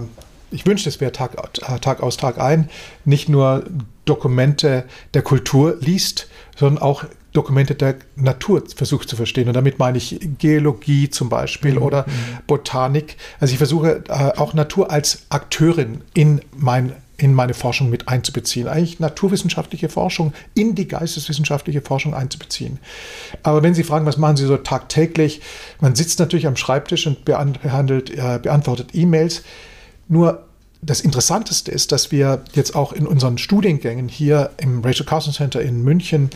ich wünschte, es wäre Tag, äh, Tag aus Tag ein, nicht nur Dokumente der Kultur liest, sondern auch Dokumente der Natur versucht zu verstehen. Und damit meine ich Geologie zum Beispiel mhm. oder Botanik. Also ich versuche äh, auch Natur als Akteurin in mein in meine Forschung mit einzubeziehen, eigentlich naturwissenschaftliche Forschung in die geisteswissenschaftliche Forschung einzubeziehen. Aber wenn Sie fragen, was machen Sie so tagtäglich, man sitzt natürlich am Schreibtisch und behandelt, äh, beantwortet E-Mails. Nur das Interessanteste ist, dass wir jetzt auch in unseren Studiengängen hier im Rachel Carson Center in München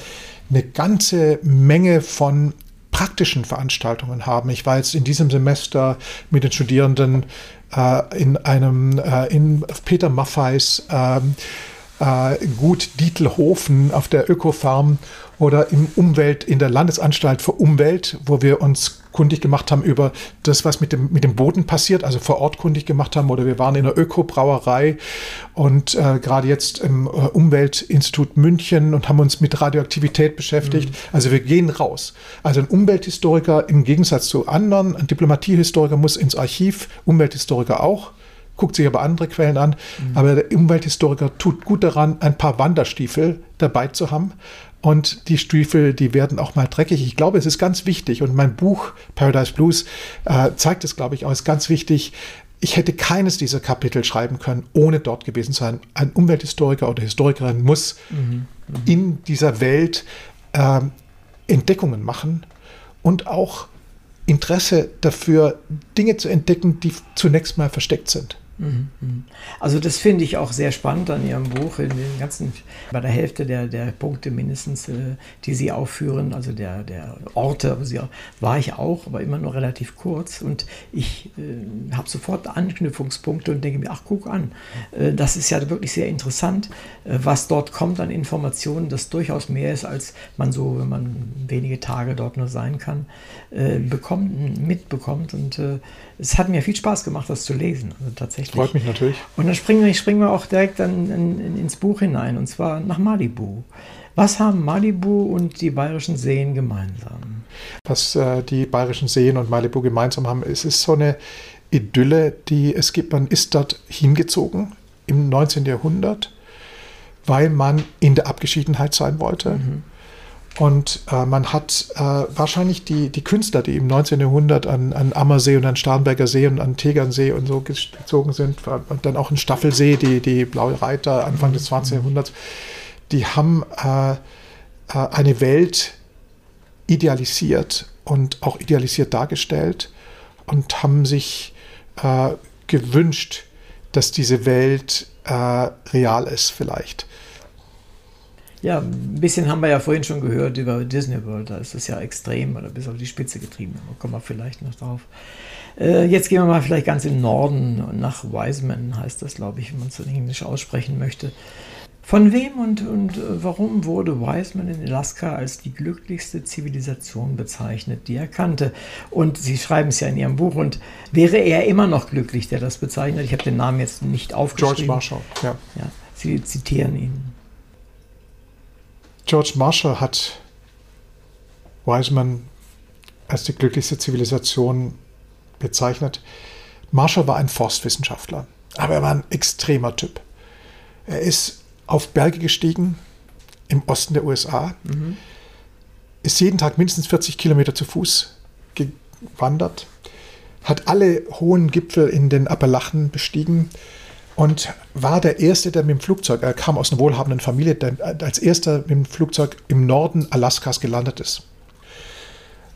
eine ganze Menge von praktischen Veranstaltungen haben. Ich war jetzt in diesem Semester mit den Studierenden äh, in einem, äh, in Peter Maffeis ähm, äh, Gut Dietelhofen auf der Ökofarm oder im Umwelt, in der Landesanstalt für Umwelt, wo wir uns kundig gemacht haben über das, was mit dem, mit dem Boden passiert, also vor Ort kundig gemacht haben. Oder wir waren in der Ökobrauerei und äh, gerade jetzt im äh, Umweltinstitut München und haben uns mit Radioaktivität beschäftigt. Mhm. Also wir gehen raus. Also ein Umwelthistoriker im Gegensatz zu anderen, ein Diplomatiehistoriker muss ins Archiv, Umwelthistoriker auch guckt sich aber andere Quellen an. Mhm. Aber der Umwelthistoriker tut gut daran, ein paar Wanderstiefel dabei zu haben. Und die Stiefel, die werden auch mal dreckig. Ich glaube, es ist ganz wichtig. Und mein Buch Paradise Blues äh, zeigt es, glaube ich, auch. Es ist ganz wichtig. Ich hätte keines dieser Kapitel schreiben können, ohne dort gewesen zu sein. Ein Umwelthistoriker oder Historikerin muss mhm. Mhm. in dieser Welt äh, Entdeckungen machen und auch Interesse dafür, Dinge zu entdecken, die zunächst mal versteckt sind. Also das finde ich auch sehr spannend an Ihrem Buch, in den ganzen, bei der Hälfte der, der Punkte mindestens, äh, die Sie aufführen, also der, der Orte, Sie, war ich auch, aber immer nur relativ kurz. Und ich äh, habe sofort Anknüpfungspunkte und denke mir, ach guck an, äh, das ist ja wirklich sehr interessant, äh, was dort kommt an Informationen, das durchaus mehr ist, als man so, wenn man wenige Tage dort nur sein kann, äh, bekommt, mitbekommt. Und äh, es hat mir viel Spaß gemacht, das zu lesen. Also tatsächlich. Freut mich natürlich. Und dann springen wir, springen wir auch direkt dann in, in, ins Buch hinein, und zwar nach Malibu. Was haben Malibu und die Bayerischen Seen gemeinsam? Was äh, die Bayerischen Seen und Malibu gemeinsam haben, es ist so eine Idylle, die es gibt. Man ist dort hingezogen im 19. Jahrhundert, weil man in der Abgeschiedenheit sein wollte. Mhm. Und äh, man hat äh, wahrscheinlich die, die Künstler, die im 19. Jahrhundert an, an Ammersee und an Starnberger See und an Tegernsee und so gezogen sind, und dann auch in Staffelsee, die, die Blaue Reiter Anfang des 20. Jahrhunderts, die haben äh, äh, eine Welt idealisiert und auch idealisiert dargestellt und haben sich äh, gewünscht, dass diese Welt äh, real ist vielleicht. Ja, ein bisschen haben wir ja vorhin schon gehört über Disney World. Da ist es ja extrem oder bis auf die Spitze getrieben. Da kommen wir vielleicht noch drauf. Äh, jetzt gehen wir mal vielleicht ganz im Norden nach Wiseman, heißt das, glaube ich, wenn man es in Englisch aussprechen möchte. Von wem und, und äh, warum wurde Wiseman in Alaska als die glücklichste Zivilisation bezeichnet, die er kannte? Und Sie schreiben es ja in Ihrem Buch. Und wäre er immer noch glücklich, der das bezeichnet? Ich habe den Namen jetzt nicht aufgeschrieben. George Marshall, ja. ja Sie zitieren ihn. George Marshall hat Wiseman als die glücklichste Zivilisation bezeichnet. Marshall war ein Forstwissenschaftler, aber er war ein extremer Typ. Er ist auf Berge gestiegen im Osten der USA, mhm. ist jeden Tag mindestens 40 Kilometer zu Fuß gewandert, hat alle hohen Gipfel in den Appalachen bestiegen und war der Erste, der mit dem Flugzeug, er kam aus einer wohlhabenden Familie, der als erster mit dem Flugzeug im Norden Alaskas gelandet ist.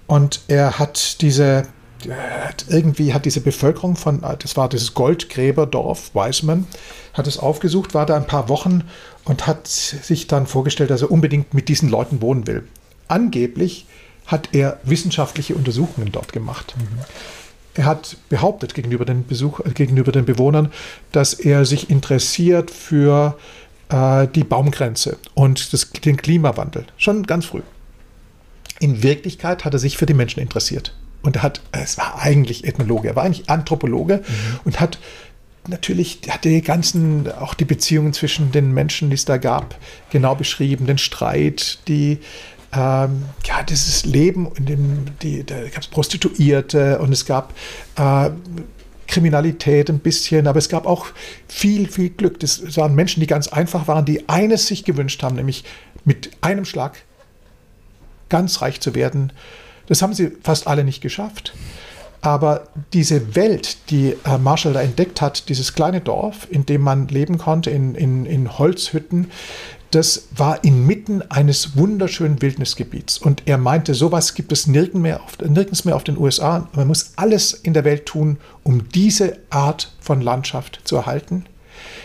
Und er hat diese, hat irgendwie hat diese Bevölkerung von, das war dieses Goldgräberdorf, Wiseman, hat es aufgesucht, war da ein paar Wochen und hat sich dann vorgestellt, dass er unbedingt mit diesen Leuten wohnen will. Angeblich hat er wissenschaftliche Untersuchungen dort gemacht. Mhm. Er hat behauptet gegenüber den, Besuch, äh, gegenüber den Bewohnern, dass er sich interessiert für äh, die Baumgrenze und das, den Klimawandel. Schon ganz früh. In Wirklichkeit hat er sich für die Menschen interessiert. Und er hat, es war eigentlich Ethnologe, er war eigentlich Anthropologe mhm. und hat natürlich hat die ganzen, auch die Beziehungen zwischen den Menschen, die es da gab, genau beschrieben, den Streit, die, ähm, ja, dieses Leben, in dem, die, da gab es Prostituierte und es gab äh, Kriminalität ein bisschen, aber es gab auch viel, viel Glück. Das waren Menschen, die ganz einfach waren, die eines sich gewünscht haben, nämlich mit einem Schlag ganz reich zu werden. Das haben sie fast alle nicht geschafft. Aber diese Welt, die äh, Marshall da entdeckt hat, dieses kleine Dorf, in dem man leben konnte, in, in, in Holzhütten, das war inmitten eines wunderschönen Wildnisgebiets. Und er meinte, sowas gibt es nirgends mehr, auf, nirgends mehr auf den USA. Man muss alles in der Welt tun, um diese Art von Landschaft zu erhalten.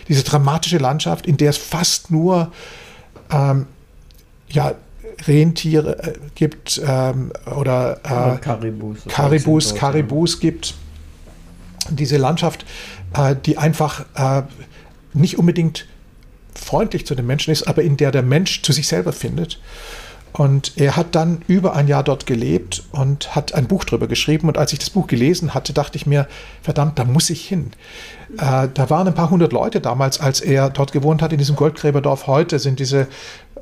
Diese dramatische Landschaft, in der es fast nur ähm, ja, Rentiere äh, gibt ähm, oder äh, Karibus, Karibus, Karibus gibt. Diese Landschaft, äh, die einfach äh, nicht unbedingt freundlich zu den Menschen ist, aber in der der Mensch zu sich selber findet. Und er hat dann über ein Jahr dort gelebt und hat ein Buch darüber geschrieben. Und als ich das Buch gelesen hatte, dachte ich mir, verdammt, da muss ich hin. Äh, da waren ein paar hundert Leute damals, als er dort gewohnt hat, in diesem Goldgräberdorf. Heute sind diese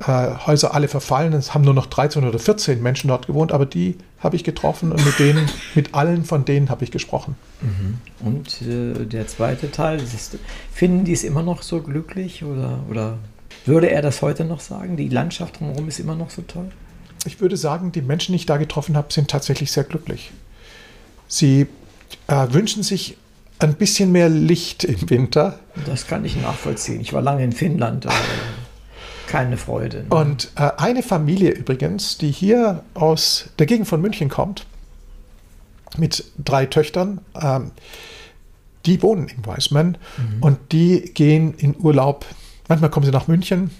äh, Häuser alle verfallen. Es haben nur noch 13 oder 14 Menschen dort gewohnt, aber die habe ich getroffen und mit denen, mit allen von denen habe ich gesprochen. Mhm. Und äh, der zweite Teil, ist, finden die es immer noch so glücklich oder, oder würde er das heute noch sagen? Die Landschaft drumherum ist immer noch so toll? Ich würde sagen, die Menschen, die ich da getroffen habe, sind tatsächlich sehr glücklich. Sie äh, wünschen sich ein bisschen mehr Licht im Winter. Das kann ich nachvollziehen. Ich war lange in Finnland. keine Freude. Ne? Und äh, eine Familie übrigens, die hier aus der Gegend von München kommt, mit drei Töchtern, ähm, die wohnen in Wiseman mhm. und die gehen in Urlaub Manchmal kommen sie nach München,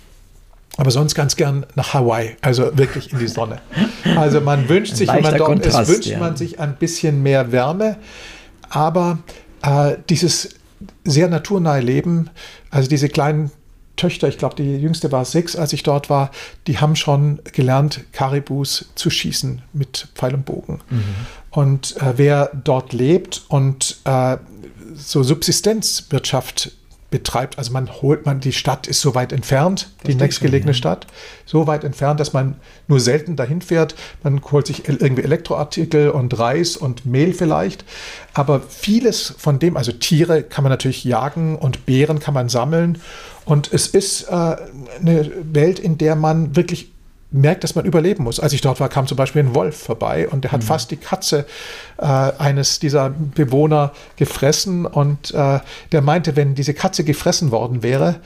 aber sonst ganz gern nach Hawaii, also wirklich in die Sonne. Also man wünscht sich, wenn man dort Kontrast, ist, wünscht ja. man sich ein bisschen mehr Wärme, aber äh, dieses sehr naturnahe Leben, also diese kleinen Töchter, ich glaube, die jüngste war sechs, als ich dort war, die haben schon gelernt, Karibus zu schießen mit Pfeil und Bogen. Mhm. Und äh, wer dort lebt und äh, so Subsistenzwirtschaft betreibt. Also man holt man, die Stadt ist so weit entfernt, das die nächstgelegene ja. Stadt, so weit entfernt, dass man nur selten dahin fährt. Man holt sich irgendwie Elektroartikel und Reis und Mehl vielleicht. Aber vieles von dem, also Tiere kann man natürlich jagen und Beeren kann man sammeln. Und es ist äh, eine Welt, in der man wirklich merkt, dass man überleben muss. Als ich dort war, kam zum Beispiel ein Wolf vorbei und der hat mhm. fast die Katze äh, eines dieser Bewohner gefressen und äh, der meinte, wenn diese Katze gefressen worden wäre,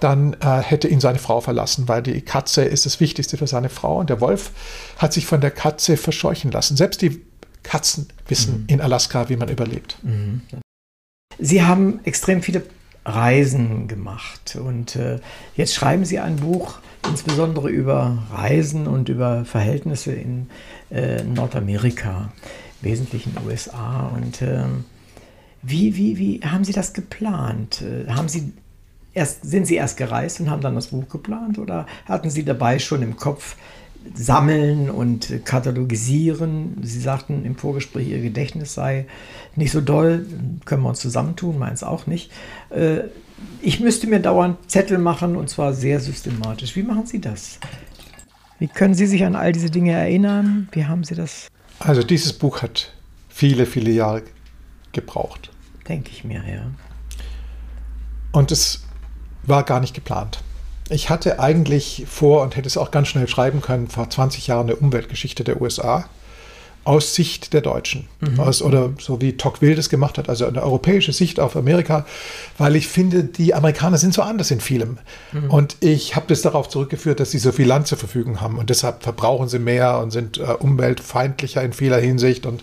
dann äh, hätte ihn seine Frau verlassen, weil die Katze ist das Wichtigste für seine Frau und der Wolf hat sich von der Katze verscheuchen lassen. Selbst die Katzen wissen mhm. in Alaska, wie man überlebt. Mhm. Sie haben extrem viele Reisen gemacht und äh, jetzt schreiben Sie ein Buch, insbesondere über Reisen und über Verhältnisse in äh, Nordamerika, wesentlich in den USA. Und äh, wie, wie, wie haben Sie das geplant? Äh, haben Sie erst, sind Sie erst gereist und haben dann das Buch geplant oder hatten Sie dabei schon im Kopf sammeln und katalogisieren? Sie sagten im Vorgespräch, Ihr Gedächtnis sei nicht so doll, können wir uns zusammentun, meins auch nicht. Äh, ich müsste mir dauernd Zettel machen und zwar sehr systematisch. Wie machen Sie das? Wie können Sie sich an all diese Dinge erinnern? Wie haben Sie das? Also dieses Buch hat viele, viele Jahre gebraucht. Denke ich mir, ja. Und es war gar nicht geplant. Ich hatte eigentlich vor und hätte es auch ganz schnell schreiben können, vor 20 Jahren eine Umweltgeschichte der USA aus Sicht der Deutschen. Mhm. Aus, oder so wie Tocqueville das gemacht hat, also eine europäische Sicht auf Amerika, weil ich finde, die Amerikaner sind so anders in vielem. Mhm. Und ich habe das darauf zurückgeführt, dass sie so viel Land zur Verfügung haben und deshalb verbrauchen sie mehr und sind äh, umweltfeindlicher in vieler Hinsicht. Und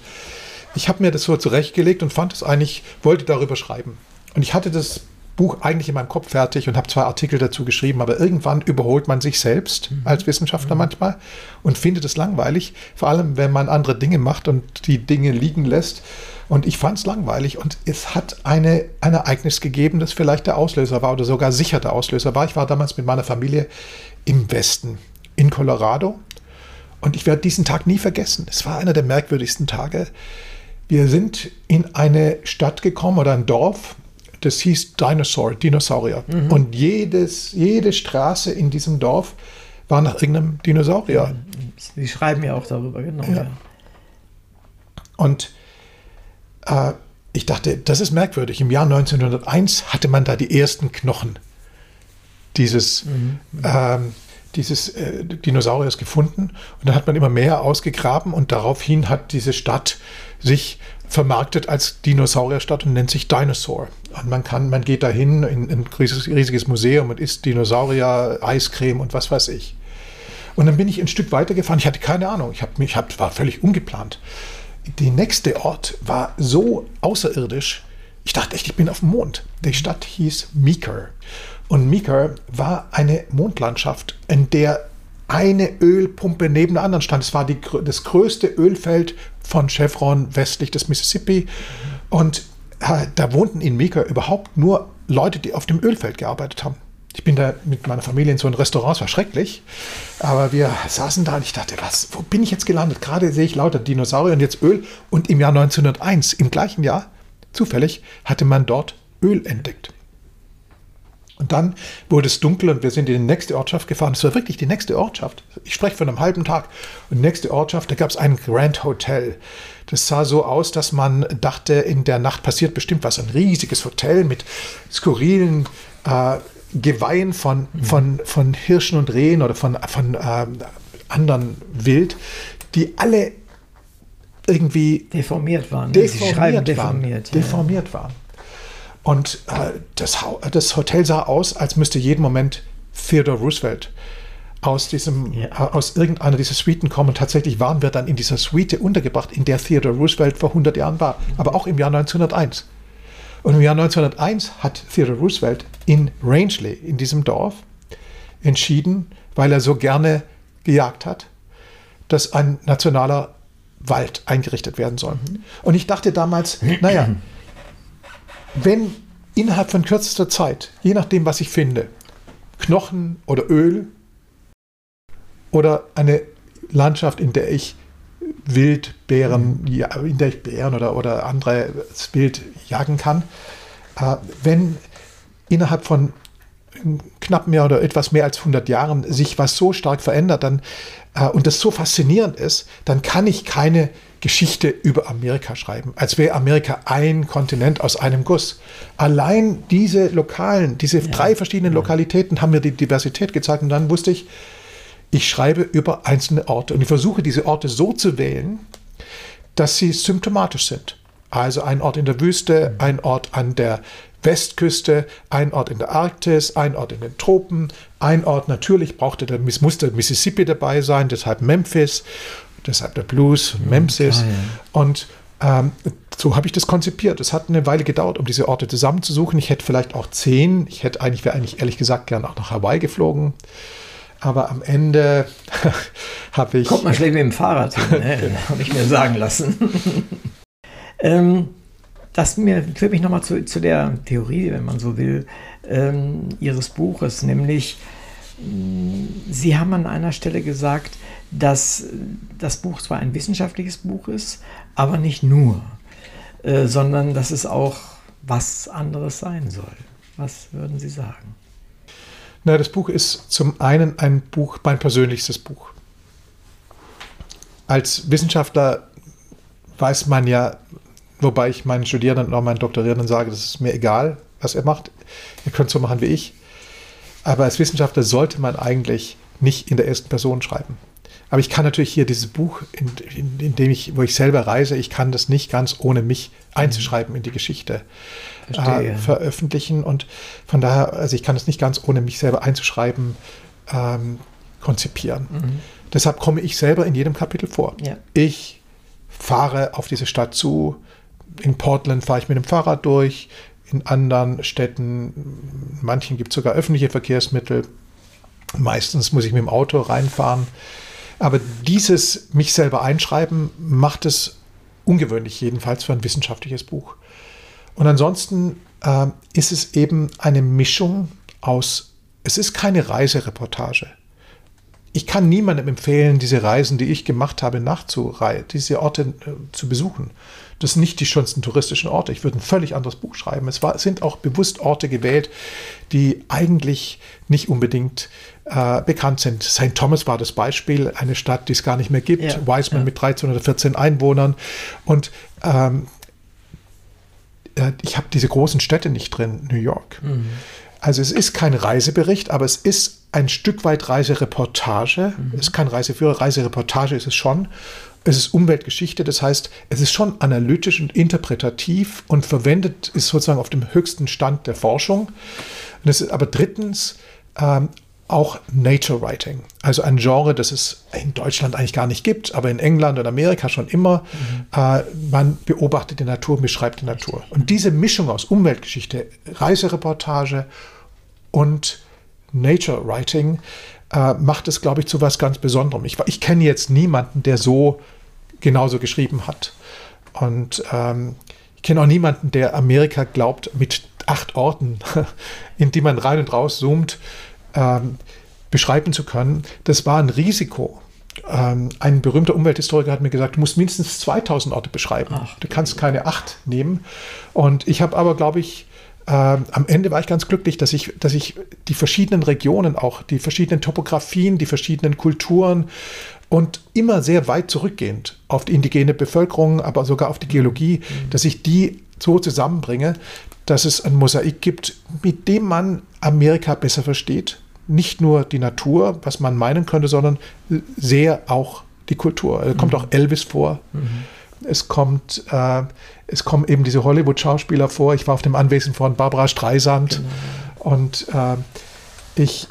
ich habe mir das so zurechtgelegt und fand es eigentlich, wollte darüber schreiben. Und ich hatte das Buch eigentlich in meinem Kopf fertig und habe zwei Artikel dazu geschrieben, aber irgendwann überholt man sich selbst mhm. als Wissenschaftler mhm. manchmal und findet es langweilig, vor allem wenn man andere Dinge macht und die Dinge liegen lässt. Und ich fand es langweilig und es hat eine, ein Ereignis gegeben, das vielleicht der Auslöser war oder sogar sicher der Auslöser war. Ich war damals mit meiner Familie im Westen, in Colorado. Und ich werde diesen Tag nie vergessen. Es war einer der merkwürdigsten Tage. Wir sind in eine Stadt gekommen oder ein Dorf, das hieß Dinosaur, Dinosaurier. Mhm. Und jedes, jede Straße in diesem Dorf war nach irgendeinem Dinosaurier. Sie schreiben ja auch darüber, genau. Ja. Ja. Und äh, ich dachte, das ist merkwürdig. Im Jahr 1901 hatte man da die ersten Knochen dieses, mhm. ähm, dieses äh, Dinosauriers gefunden. Und dann hat man immer mehr ausgegraben und daraufhin hat diese Stadt sich vermarktet als Dinosaurierstadt und nennt sich Dinosaur. Und man kann, man geht dahin in, in ein riesiges Museum und isst Dinosaurier, Eiscreme und was weiß ich. Und dann bin ich ein Stück weiter gefahren. Ich hatte keine Ahnung. Ich, hab, ich hab, war völlig ungeplant. Der nächste Ort war so außerirdisch. Ich dachte echt, ich bin auf dem Mond. Die Stadt hieß Meeker. Und Meeker war eine Mondlandschaft, in der eine Ölpumpe neben der anderen stand. Es war die, das größte Ölfeld von Chevron westlich des Mississippi. Und äh, da wohnten in Mika überhaupt nur Leute, die auf dem Ölfeld gearbeitet haben. Ich bin da mit meiner Familie in so ein Restaurant, es war schrecklich. Aber wir saßen da und ich dachte, was, wo bin ich jetzt gelandet? Gerade sehe ich lauter Dinosaurier und jetzt Öl. Und im Jahr 1901, im gleichen Jahr, zufällig, hatte man dort Öl entdeckt. Und dann wurde es dunkel und wir sind in die nächste Ortschaft gefahren. Es war wirklich die nächste Ortschaft. Ich spreche von einem halben Tag. Und die nächste Ortschaft, da gab es ein Grand Hotel. Das sah so aus, dass man dachte, in der Nacht passiert bestimmt was. Ein riesiges Hotel mit skurrilen äh, Geweihen von, mhm. von, von Hirschen und Rehen oder von, von äh, anderen Wild, die alle irgendwie deformiert waren. Deformiert, waren, deformiert, deformiert waren. Und äh, das, das, Hotel sah aus, als müsste jeden Moment Theodore Roosevelt aus, diesem, ja. äh, aus irgendeiner dieser Suiten kommen. Tatsächlich waren wir dann in dieser Suite untergebracht, in der Theodore Roosevelt vor 100 Jahren war, aber auch im Jahr 1901. Und im Jahr 1901 hat Theodore Roosevelt in Rangeley, in diesem Dorf, entschieden, weil er so gerne gejagt hat, dass ein nationaler Wald eingerichtet werden soll. Mhm. Und ich dachte damals, naja, wenn innerhalb von kürzester Zeit, je nachdem, was ich finde, Knochen oder Öl oder eine Landschaft, in der ich Wildbären, in der ich Bären oder, oder anderes Wild jagen kann. Äh, wenn innerhalb von knapp mehr oder etwas mehr als 100 Jahren sich was so stark verändert dann, äh, und das so faszinierend ist, dann kann ich keine Geschichte über Amerika schreiben, als wäre Amerika ein Kontinent aus einem Guss. Allein diese lokalen, diese ja. drei verschiedenen Lokalitäten haben mir die Diversität gezeigt und dann wusste ich, ich schreibe über einzelne Orte und ich versuche diese Orte so zu wählen, dass sie symptomatisch sind. Also ein Ort in der Wüste, ein Ort an der Westküste, ein Ort in der Arktis, ein Ort in den Tropen, ein Ort natürlich brauchte der, musste Mississippi dabei sein, deshalb Memphis deshalb der Blues, Memphis. Ah, Und ähm, so habe ich das konzipiert. Es hat eine Weile gedauert, um diese Orte zusammenzusuchen. Ich hätte vielleicht auch zehn. Ich hätte eigentlich, wäre eigentlich ehrlich gesagt gern auch nach Hawaii geflogen. Aber am Ende habe ich. Kommt man schlecht mit dem Fahrrad hin, ne? habe ich mir sagen lassen. ähm, das mir, führt mich nochmal zu, zu der Theorie, wenn man so will, ähm, Ihres Buches, nämlich Sie haben an einer Stelle gesagt, dass das Buch zwar ein wissenschaftliches Buch ist, aber nicht nur, äh, sondern dass es auch was anderes sein soll. Was würden Sie sagen? Na, das Buch ist zum einen ein Buch, mein persönlichstes Buch. Als Wissenschaftler weiß man ja, wobei ich meinen Studierenden und auch meinen Doktorierenden sage, das ist mir egal, was er macht. Ihr könnt so machen wie ich. Aber als Wissenschaftler sollte man eigentlich nicht in der ersten Person schreiben. Aber ich kann natürlich hier dieses Buch, in, in, in, dem ich, wo ich selber reise, ich kann das nicht ganz ohne mich einzuschreiben in die Geschichte äh, veröffentlichen. Und von daher, also ich kann es nicht ganz ohne mich selber einzuschreiben ähm, konzipieren. Mhm. Deshalb komme ich selber in jedem Kapitel vor. Ja. Ich fahre auf diese Stadt zu. In Portland fahre ich mit dem Fahrrad durch in anderen Städten, manchen gibt es sogar öffentliche Verkehrsmittel. Meistens muss ich mit dem Auto reinfahren. Aber dieses mich selber einschreiben macht es ungewöhnlich, jedenfalls für ein wissenschaftliches Buch. Und ansonsten äh, ist es eben eine Mischung aus, es ist keine Reisereportage ich kann niemandem empfehlen, diese Reisen, die ich gemacht habe, nachzureihen, diese Orte äh, zu besuchen. Das sind nicht die schönsten touristischen Orte. Ich würde ein völlig anderes Buch schreiben. Es war, sind auch bewusst Orte gewählt, die eigentlich nicht unbedingt äh, bekannt sind. St. Thomas war das Beispiel, eine Stadt, die es gar nicht mehr gibt. Ja, Wiseman ja. mit 13 oder 14 Einwohnern. Und ähm, äh, ich habe diese großen Städte nicht drin, New York. Mhm. Also es ist kein Reisebericht, aber es ist ein Stück weit Reisereportage. Mhm. Es ist kein Reiseführer, Reisereportage ist es schon. Es ist Umweltgeschichte, das heißt, es ist schon analytisch und interpretativ und verwendet ist sozusagen auf dem höchsten Stand der Forschung. Und es ist aber drittens ähm, auch Nature Writing, also ein Genre, das es in Deutschland eigentlich gar nicht gibt, aber in England und Amerika schon immer. Mhm. Äh, man beobachtet die Natur, beschreibt die Natur. Und diese Mischung aus Umweltgeschichte, Reisereportage und Nature Writing äh, macht es, glaube ich, zu was ganz Besonderem. Ich, ich kenne jetzt niemanden, der so genauso geschrieben hat. Und ähm, ich kenne auch niemanden, der Amerika glaubt, mit acht Orten, in die man rein und raus zoomt, ähm, beschreiben zu können, das war ein Risiko. Ähm, ein berühmter Umwelthistoriker hat mir gesagt, du musst mindestens 2000 Orte beschreiben. Ach, du kannst keine acht nehmen. Und ich habe aber, glaube ich, äh, am Ende war ich ganz glücklich, dass ich, dass ich die verschiedenen Regionen auch, die verschiedenen Topografien, die verschiedenen Kulturen und immer sehr weit zurückgehend auf die indigene Bevölkerung, aber sogar auf die Geologie, mhm. dass ich die so zusammenbringe, dass es ein Mosaik gibt, mit dem man Amerika besser versteht nicht nur die Natur, was man meinen könnte, sondern sehr auch die Kultur. Es kommt mhm. auch Elvis vor. Mhm. Es kommt, äh, es kommen eben diese Hollywood-Schauspieler vor. Ich war auf dem Anwesen von Barbara Streisand genau. und äh, ich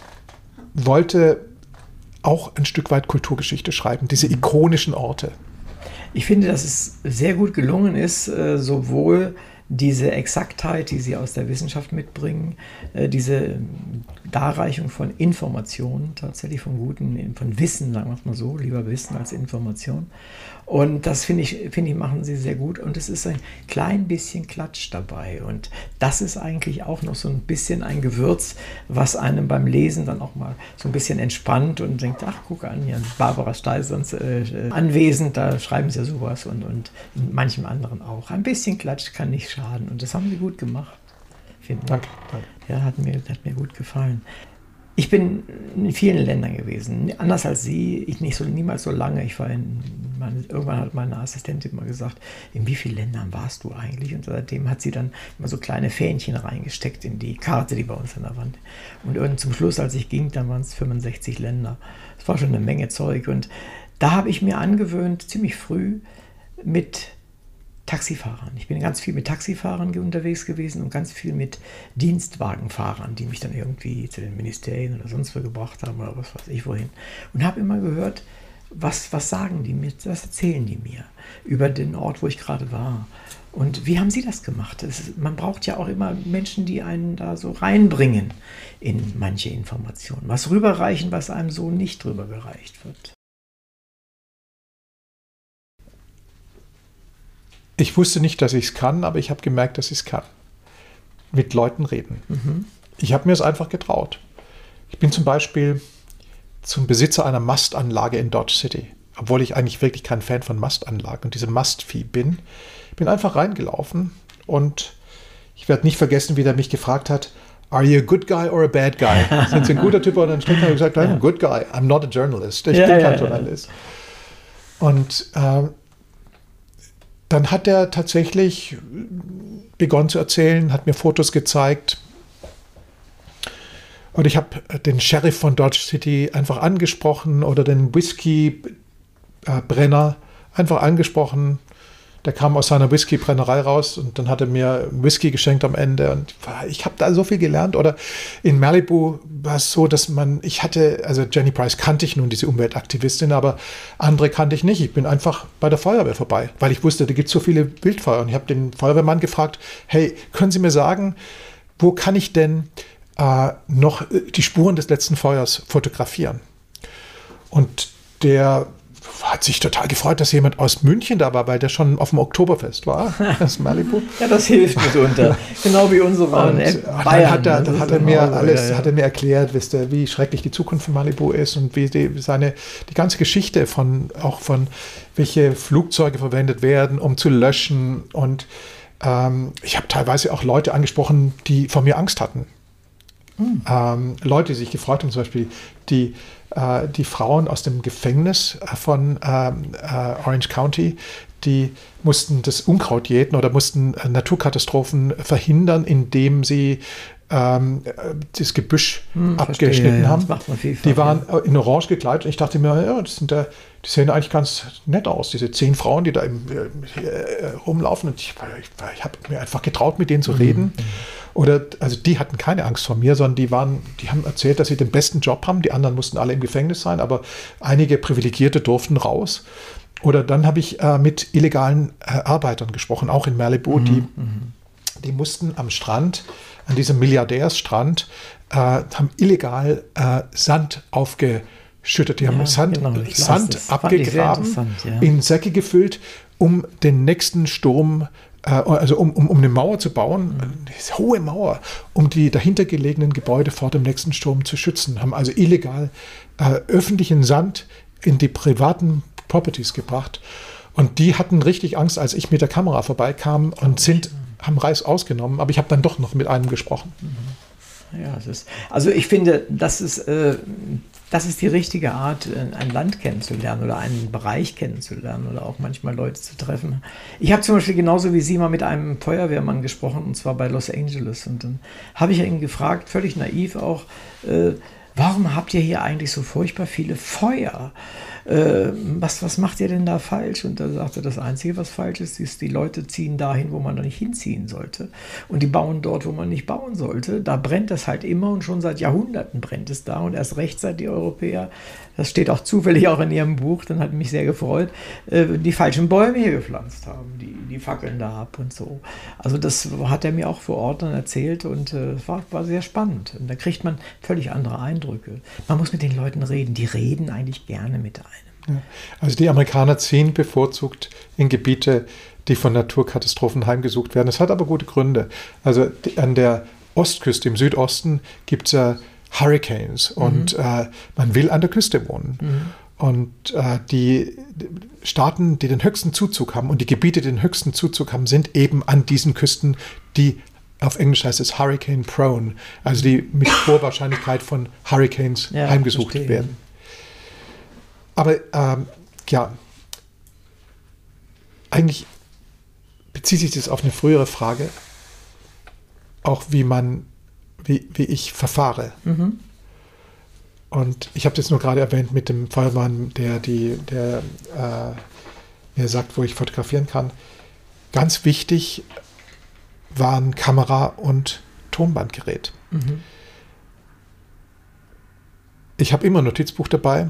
wollte auch ein Stück weit Kulturgeschichte schreiben, diese mhm. ikonischen Orte. Ich finde, dass es sehr gut gelungen ist, äh, sowohl diese Exaktheit, die sie aus der Wissenschaft mitbringen, äh, diese Darreichung von Informationen, tatsächlich von guten, von Wissen, sagen wir es mal so, lieber Wissen als Information. Und das finde ich, finde ich, machen sie sehr gut. Und es ist ein klein bisschen Klatsch dabei. Und das ist eigentlich auch noch so ein bisschen ein Gewürz, was einem beim Lesen dann auch mal so ein bisschen entspannt und denkt, ach, guck an, hier Barbara Steisons äh, äh, anwesend, da schreiben sie ja sowas und, und manchem anderen auch. Ein bisschen Klatsch kann nicht schaden. Und das haben sie gut gemacht. Danke, danke. Ja, hat mir, hat mir gut gefallen. Ich bin in vielen Ländern gewesen. Anders als Sie, ich nicht so niemals so lange. Ich war in, meine, irgendwann hat meine Assistentin mal gesagt, in wie vielen Ländern warst du eigentlich? Und seitdem hat sie dann immer so kleine Fähnchen reingesteckt in die Karte, die bei uns an der Wand. Und zum Schluss, als ich ging, dann waren es 65 Länder. Das war schon eine Menge Zeug. Und da habe ich mir angewöhnt, ziemlich früh mit Taxifahrern. Ich bin ganz viel mit Taxifahrern unterwegs gewesen und ganz viel mit Dienstwagenfahrern, die mich dann irgendwie zu den Ministerien oder sonst wo gebracht haben oder was weiß ich wohin. Und habe immer gehört, was, was sagen die mir, was erzählen die mir über den Ort, wo ich gerade war. Und wie haben Sie das gemacht? Ist, man braucht ja auch immer Menschen, die einen da so reinbringen in manche Informationen. Was rüberreichen, was einem so nicht rübergereicht wird. Ich wusste nicht, dass ich es kann, aber ich habe gemerkt, dass ich es kann. Mit Leuten reden. Mhm. Ich habe mir es einfach getraut. Ich bin zum Beispiel zum Besitzer einer Mastanlage in Dodge City, obwohl ich eigentlich wirklich kein Fan von Mastanlagen und diesem Mastvieh bin. Bin einfach reingelaufen und ich werde nicht vergessen, wie der mich gefragt hat, Are you a good guy or a bad guy? Sind Sie ein guter Typ oder ein schlechter? Ich gesagt, I'm a good guy. I'm not a journalist. Ich ja, bin kein ja, Journalist. Ja. Und äh, dann hat er tatsächlich begonnen zu erzählen, hat mir Fotos gezeigt. Und ich habe den Sheriff von Dodge City einfach angesprochen oder den Whisky-Brenner einfach angesprochen. Der kam aus seiner Whisky-Brennerei raus und dann hat er mir Whisky geschenkt am Ende. Und ich habe da so viel gelernt. Oder in Malibu war es so, dass man, ich hatte, also Jenny Price kannte ich nun, diese Umweltaktivistin, aber andere kannte ich nicht. Ich bin einfach bei der Feuerwehr vorbei, weil ich wusste, da gibt es so viele Wildfeuer. Und ich habe den Feuerwehrmann gefragt, hey, können Sie mir sagen, wo kann ich denn äh, noch die Spuren des letzten Feuers fotografieren? Und der hat sich total gefreut, dass jemand aus München da war, weil der schon auf dem Oktoberfest war, das Malibu. ja, das hilft mitunter. genau wie unsere und Bayern. Hat er, dann hat er mir alles, ja, ja. hat er mir erklärt, wisst ihr, wie schrecklich die Zukunft von Malibu ist und wie die, seine, die ganze Geschichte von, auch von welche Flugzeuge verwendet werden, um zu löschen. Und ähm, ich habe teilweise auch Leute angesprochen, die vor mir Angst hatten. Mhm. Ähm, Leute, die sich gefreut haben, zum Beispiel die äh, die Frauen aus dem Gefängnis äh, von ähm, äh, Orange County, die mussten das Unkraut jäten oder mussten äh, Naturkatastrophen verhindern, indem sie ähm, das Gebüsch hm, abgeschnitten verstehe, haben. die waren ja. in Orange gekleidet und ich dachte mir, ja, das sind, die sehen eigentlich ganz nett aus, diese zehn Frauen, die da im, äh, rumlaufen. Und ich, ich, ich habe mir einfach getraut, mit denen zu reden. Mhm. Oder, also die hatten keine Angst vor mir, sondern die waren, die haben erzählt, dass sie den besten Job haben. Die anderen mussten alle im Gefängnis sein, aber einige Privilegierte durften raus. Oder dann habe ich äh, mit illegalen äh, Arbeitern gesprochen, auch in Malibu, mhm, die, mhm. die mussten am Strand, an diesem Milliardärsstrand, äh, haben illegal äh, Sand aufgeschüttet. Die haben ja, Sand, genau, Sand abgegraben, ja. in Säcke gefüllt, um den nächsten Sturm zu also um, um, um eine Mauer zu bauen, eine hohe Mauer, um die dahinter gelegenen Gebäude vor dem nächsten Sturm zu schützen, haben also illegal äh, öffentlichen Sand in die privaten Properties gebracht. Und die hatten richtig Angst, als ich mit der Kamera vorbeikam und sind, haben Reis ausgenommen, aber ich habe dann doch noch mit einem gesprochen. Ja, es ist, also ich finde, das ist äh, das ist die richtige Art, äh, ein Land kennenzulernen oder einen Bereich kennenzulernen oder auch manchmal Leute zu treffen. Ich habe zum Beispiel genauso wie Sie mal mit einem Feuerwehrmann gesprochen, und zwar bei Los Angeles. Und dann habe ich ihn gefragt, völlig naiv auch, äh, warum habt ihr hier eigentlich so furchtbar viele Feuer? Äh, was, was macht ihr denn da falsch? Und da sagte, das Einzige, was falsch ist, ist, die Leute ziehen dahin, wo man da nicht hinziehen sollte. Und die bauen dort, wo man nicht bauen sollte. Da brennt es halt immer und schon seit Jahrhunderten brennt es da. Und erst recht seit die Europäer, das steht auch zufällig auch in ihrem Buch, dann hat mich sehr gefreut, äh, die falschen Bäume hier gepflanzt haben, die, die fackeln da ab und so. Also das hat er mir auch vor Ort dann erzählt und äh, war, war sehr spannend. Und da kriegt man völlig andere Eindrücke. Man muss mit den Leuten reden. Die reden eigentlich gerne mit einem. Ja. Also die Amerikaner ziehen bevorzugt in Gebiete, die von Naturkatastrophen heimgesucht werden. Es hat aber gute Gründe. Also an der Ostküste, im Südosten, gibt es ja Hurricanes mhm. und äh, man will an der Küste wohnen. Mhm. Und äh, die Staaten, die den höchsten Zuzug haben und die Gebiete, die den höchsten Zuzug haben, sind eben an diesen Küsten, die auf Englisch heißt es Hurricane Prone, also die mit hoher Wahrscheinlichkeit von Hurricanes ja, heimgesucht verstehe. werden. Aber ähm, ja, eigentlich bezieht sich das auf eine frühere Frage, auch wie man, wie, wie ich verfahre. Mhm. Und ich habe das nur gerade erwähnt mit dem Feuermann, der die, der äh, mir sagt, wo ich fotografieren kann. Ganz wichtig waren Kamera und Tonbandgerät. Mhm. Ich habe immer ein Notizbuch dabei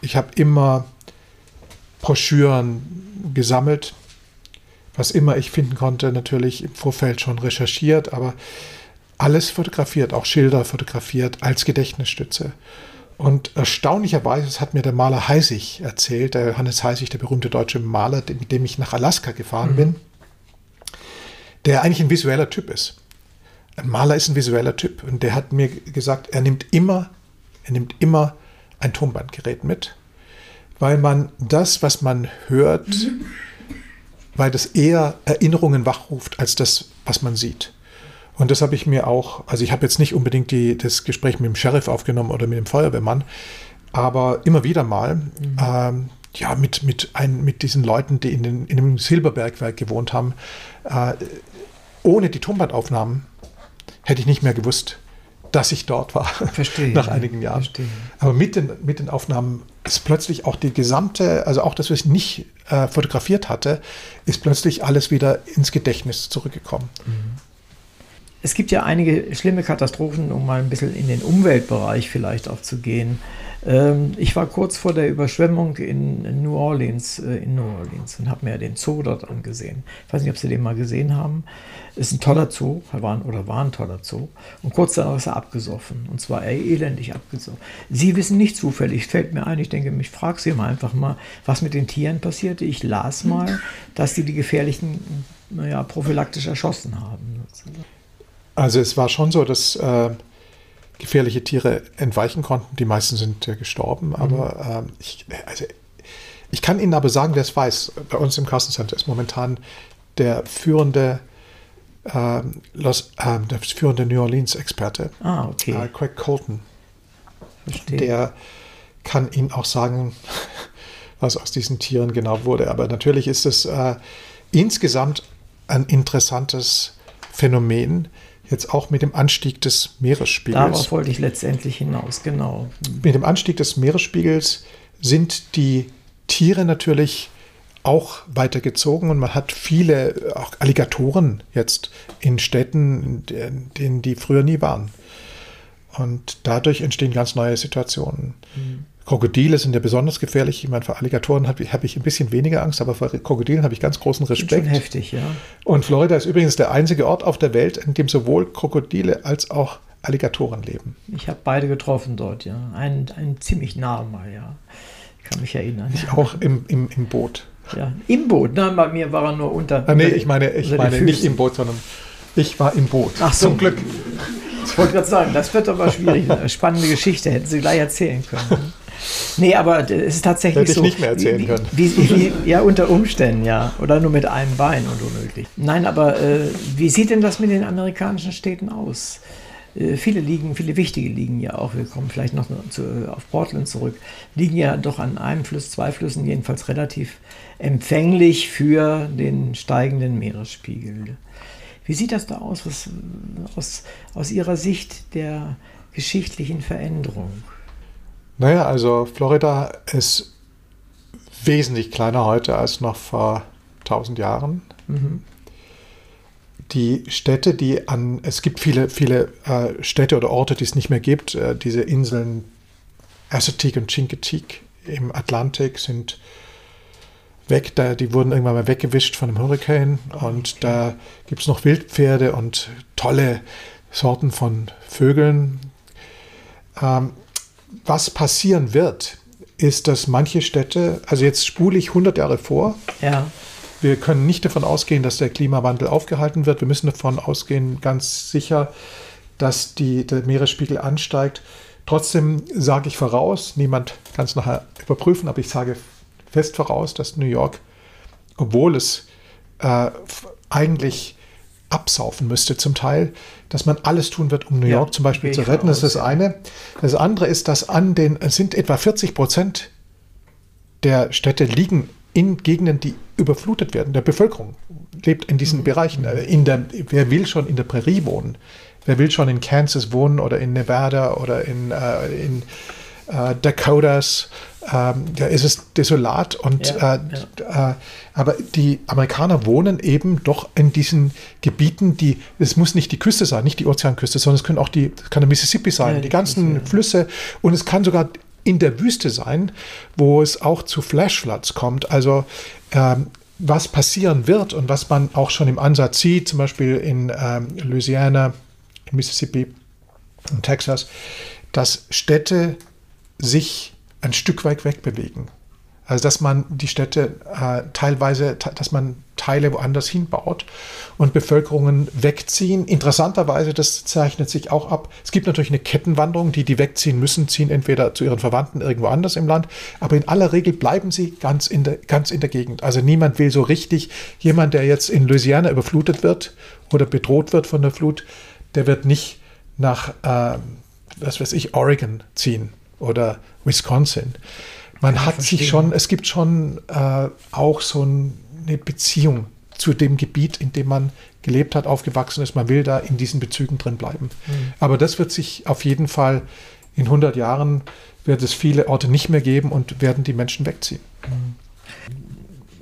ich habe immer Broschüren gesammelt, was immer ich finden konnte, natürlich im Vorfeld schon recherchiert, aber alles fotografiert, auch Schilder fotografiert als Gedächtnisstütze. Und erstaunlicherweise, das hat mir der Maler Heisig erzählt, der Hannes Heisig, der berühmte deutsche Maler, mit dem ich nach Alaska gefahren mhm. bin, der eigentlich ein visueller Typ ist. Ein Maler ist ein visueller Typ und der hat mir gesagt, er nimmt immer, er nimmt immer ein Tonbandgerät mit, weil man das, was man hört, mhm. weil das eher Erinnerungen wachruft als das, was man sieht. Und das habe ich mir auch, also ich habe jetzt nicht unbedingt die, das Gespräch mit dem Sheriff aufgenommen oder mit dem Feuerwehrmann, aber immer wieder mal, mhm. ähm, ja, mit, mit, ein, mit diesen Leuten, die in, den, in einem Silberbergwerk gewohnt haben, äh, ohne die Tonbandaufnahmen hätte ich nicht mehr gewusst, dass ich dort war. Verstehe. nach einigen Jahren. Verstehe. Aber mit den, mit den Aufnahmen ist plötzlich auch die gesamte, also auch das, was ich nicht äh, fotografiert hatte, ist plötzlich alles wieder ins Gedächtnis zurückgekommen. Mhm. Es gibt ja einige schlimme Katastrophen, um mal ein bisschen in den Umweltbereich vielleicht auch zu gehen. Ähm, ich war kurz vor der Überschwemmung in New Orleans, äh, in New Orleans und habe mir den Zoo dort angesehen. Ich weiß nicht, ob Sie den mal gesehen haben. Ist ein toller Zoo, war, oder war ein toller Zoo. Und kurz danach ist er abgesoffen. Und zwar elendig abgesoffen. Sie wissen nicht zufällig, fällt mir ein, ich denke, ich frage Sie mal einfach mal, was mit den Tieren passierte. Ich las mal, dass sie die gefährlichen, naja, prophylaktisch erschossen haben. Also es war schon so, dass äh, gefährliche Tiere entweichen konnten. Die meisten sind äh, gestorben, mhm. aber äh, ich, also, ich kann Ihnen aber sagen, wer es weiß. Bei uns im Carsten Center ist momentan der führende äh, Los, äh, der führende New Orleans-Experte, ah, okay. äh, Craig Colton. Verstehe. Der kann Ihnen auch sagen, was aus diesen Tieren genau wurde. Aber natürlich ist es äh, insgesamt ein interessantes Phänomen, jetzt auch mit dem Anstieg des Meeresspiegels. Darauf wollte ich letztendlich hinaus, genau. Mit dem Anstieg des Meeresspiegels sind die Tiere natürlich auch weitergezogen und man hat viele auch Alligatoren jetzt in Städten, in denen die früher nie waren. Und dadurch entstehen ganz neue Situationen. Mhm. Krokodile sind ja besonders gefährlich. Ich meine, vor Alligatoren habe ich, hab ich ein bisschen weniger Angst, aber vor Krokodilen habe ich ganz großen Respekt. Schon heftig, ja. Und Florida ist übrigens der einzige Ort auf der Welt, in dem sowohl Krokodile als auch Alligatoren leben. Ich habe beide getroffen dort, ja. Einen, einen ziemlich nah mal, ja. Ich kann mich erinnern. Ich auch im, im, im Boot. Ja, im Boot. Nein, bei mir war er nur unter. Ah, nee, ich meine, ich meine nicht im Boot, sondern ich war im Boot. Ach, so. zum Glück. Ich wollte gerade sagen, das wird aber schwierig. Eine spannende Geschichte, hätten Sie gleich erzählen können. Nee, aber es ist tatsächlich Hätte so. ich nicht mehr erzählen wie, können. Wie, wie, ja, unter Umständen, ja. Oder nur mit einem Bein und unmöglich. Nein, aber äh, wie sieht denn das mit den amerikanischen Städten aus? Äh, viele liegen, viele wichtige liegen ja auch, wir kommen vielleicht noch zu, auf Portland zurück, liegen ja doch an einem Fluss, zwei Flüssen jedenfalls relativ empfänglich für den steigenden Meeresspiegel. Wie sieht das da aus, was, aus, aus Ihrer Sicht der, geschichtlichen Veränderung? Naja, also Florida ist wesentlich kleiner heute als noch vor 1000 Jahren. Mhm. Die Städte, die an, es gibt viele, viele äh, Städte oder Orte, die es nicht mehr gibt. Äh, diese Inseln Assateague und Chincoteague im Atlantik sind weg. Da, die wurden irgendwann mal weggewischt von einem Hurricane. Und da gibt es noch Wildpferde und tolle Sorten von Vögeln. Ähm, was passieren wird, ist, dass manche Städte, also jetzt spule ich 100 Jahre vor. Ja. Wir können nicht davon ausgehen, dass der Klimawandel aufgehalten wird. Wir müssen davon ausgehen, ganz sicher, dass die, der Meeresspiegel ansteigt. Trotzdem sage ich voraus, niemand kann es nachher überprüfen, aber ich sage fest voraus, dass New York, obwohl es äh, eigentlich absaufen müsste zum Teil, dass man alles tun wird, um New York ja, zum Beispiel zu retten. Das ist das eine. Das andere ist, dass an den, es sind etwa 40 Prozent der Städte liegen in Gegenden, die überflutet werden. Der Bevölkerung lebt in diesen mhm. Bereichen. Äh, in der, wer will schon in der Prärie wohnen? Wer will schon in Kansas wohnen oder in Nevada oder in, äh, in äh, Dakotas? Ähm, da ist es desolat und ja, äh, ja. Äh, aber die Amerikaner wohnen eben doch in diesen Gebieten, die es muss nicht die Küste sein, nicht die Ozeanküste, sondern es können auch die kann der Mississippi sein, ja, die, die, ganzen Küste, Flüsse und es kann sogar in der Wüste sein, wo es auch zu Flashfloods kommt. Also ähm, was passieren wird und was man auch schon im Ansatz sieht, zum Beispiel in ähm, Louisiana, in Mississippi in Texas, dass Städte sich ein Stück weit wegbewegen. Also dass man die Städte äh, teilweise, dass man Teile woanders hinbaut und Bevölkerungen wegziehen. Interessanterweise, das zeichnet sich auch ab. Es gibt natürlich eine Kettenwanderung, die die wegziehen müssen, ziehen entweder zu ihren Verwandten irgendwo anders im Land, aber in aller Regel bleiben sie ganz in der, ganz in der Gegend. Also niemand will so richtig, jemand, der jetzt in Louisiana überflutet wird oder bedroht wird von der Flut, der wird nicht nach, äh, was weiß ich, Oregon ziehen oder Wisconsin. Man ja, hat verstehe. sich schon, es gibt schon äh, auch so eine Beziehung zu dem Gebiet, in dem man gelebt hat, aufgewachsen ist. Man will da in diesen Bezügen drin bleiben. Mhm. Aber das wird sich auf jeden Fall in 100 Jahren wird es viele Orte nicht mehr geben und werden die Menschen wegziehen. Mhm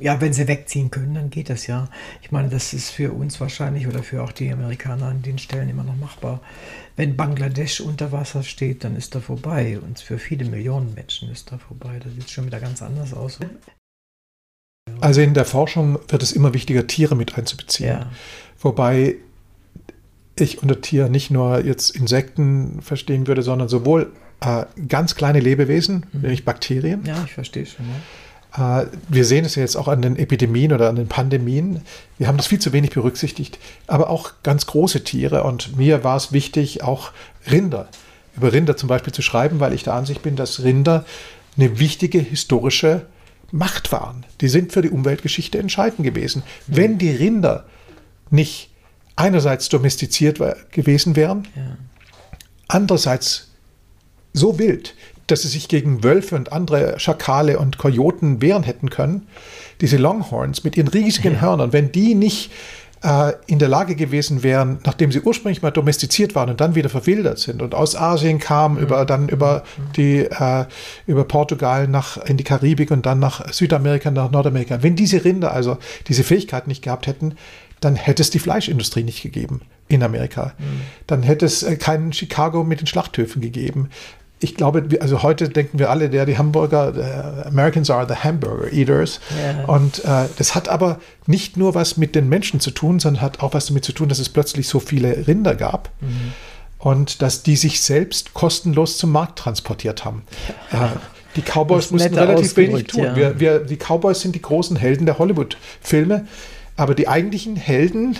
ja, wenn sie wegziehen können, dann geht das ja. Ich meine, das ist für uns wahrscheinlich oder für auch die Amerikaner an den Stellen immer noch machbar. Wenn Bangladesch unter Wasser steht, dann ist da vorbei. Und für viele Millionen Menschen ist da vorbei. Das sieht schon wieder ganz anders aus. Also in der Forschung wird es immer wichtiger, Tiere mit einzubeziehen. Ja. Wobei ich unter Tier nicht nur jetzt Insekten verstehen würde, sondern sowohl äh, ganz kleine Lebewesen, mhm. nämlich Bakterien. Ja, ich verstehe schon. Ja wir sehen es ja jetzt auch an den Epidemien oder an den Pandemien. Wir haben das viel zu wenig berücksichtigt, aber auch ganz große Tiere. Und mir war es wichtig, auch Rinder, über Rinder zum Beispiel zu schreiben, weil ich der Ansicht bin, dass Rinder eine wichtige historische Macht waren. Die sind für die Umweltgeschichte entscheidend gewesen. Wenn die Rinder nicht einerseits domestiziert gewesen wären, ja. andererseits so wild, dass sie sich gegen Wölfe und andere Schakale und Kojoten wehren hätten können. Diese Longhorns mit ihren riesigen ja. Hörnern, wenn die nicht äh, in der Lage gewesen wären, nachdem sie ursprünglich mal domestiziert waren und dann wieder verwildert sind und aus Asien kamen, mhm. über, dann über, die, äh, über Portugal nach, in die Karibik und dann nach Südamerika, nach Nordamerika. Wenn diese Rinder also diese Fähigkeit nicht gehabt hätten, dann hätte es die Fleischindustrie nicht gegeben in Amerika. Mhm. Dann hätte es äh, keinen Chicago mit den Schlachthöfen gegeben ich glaube, also heute denken wir alle, der die Hamburger, uh, Americans are the Hamburger Eaters. Yeah. Und äh, das hat aber nicht nur was mit den Menschen zu tun, sondern hat auch was damit zu tun, dass es plötzlich so viele Rinder gab. Mhm. Und dass die sich selbst kostenlos zum Markt transportiert haben. Ja. Äh, die Cowboys mussten relativ wenig tun. Ja. Wir, wir, die Cowboys sind die großen Helden der Hollywood-Filme. Aber die eigentlichen Helden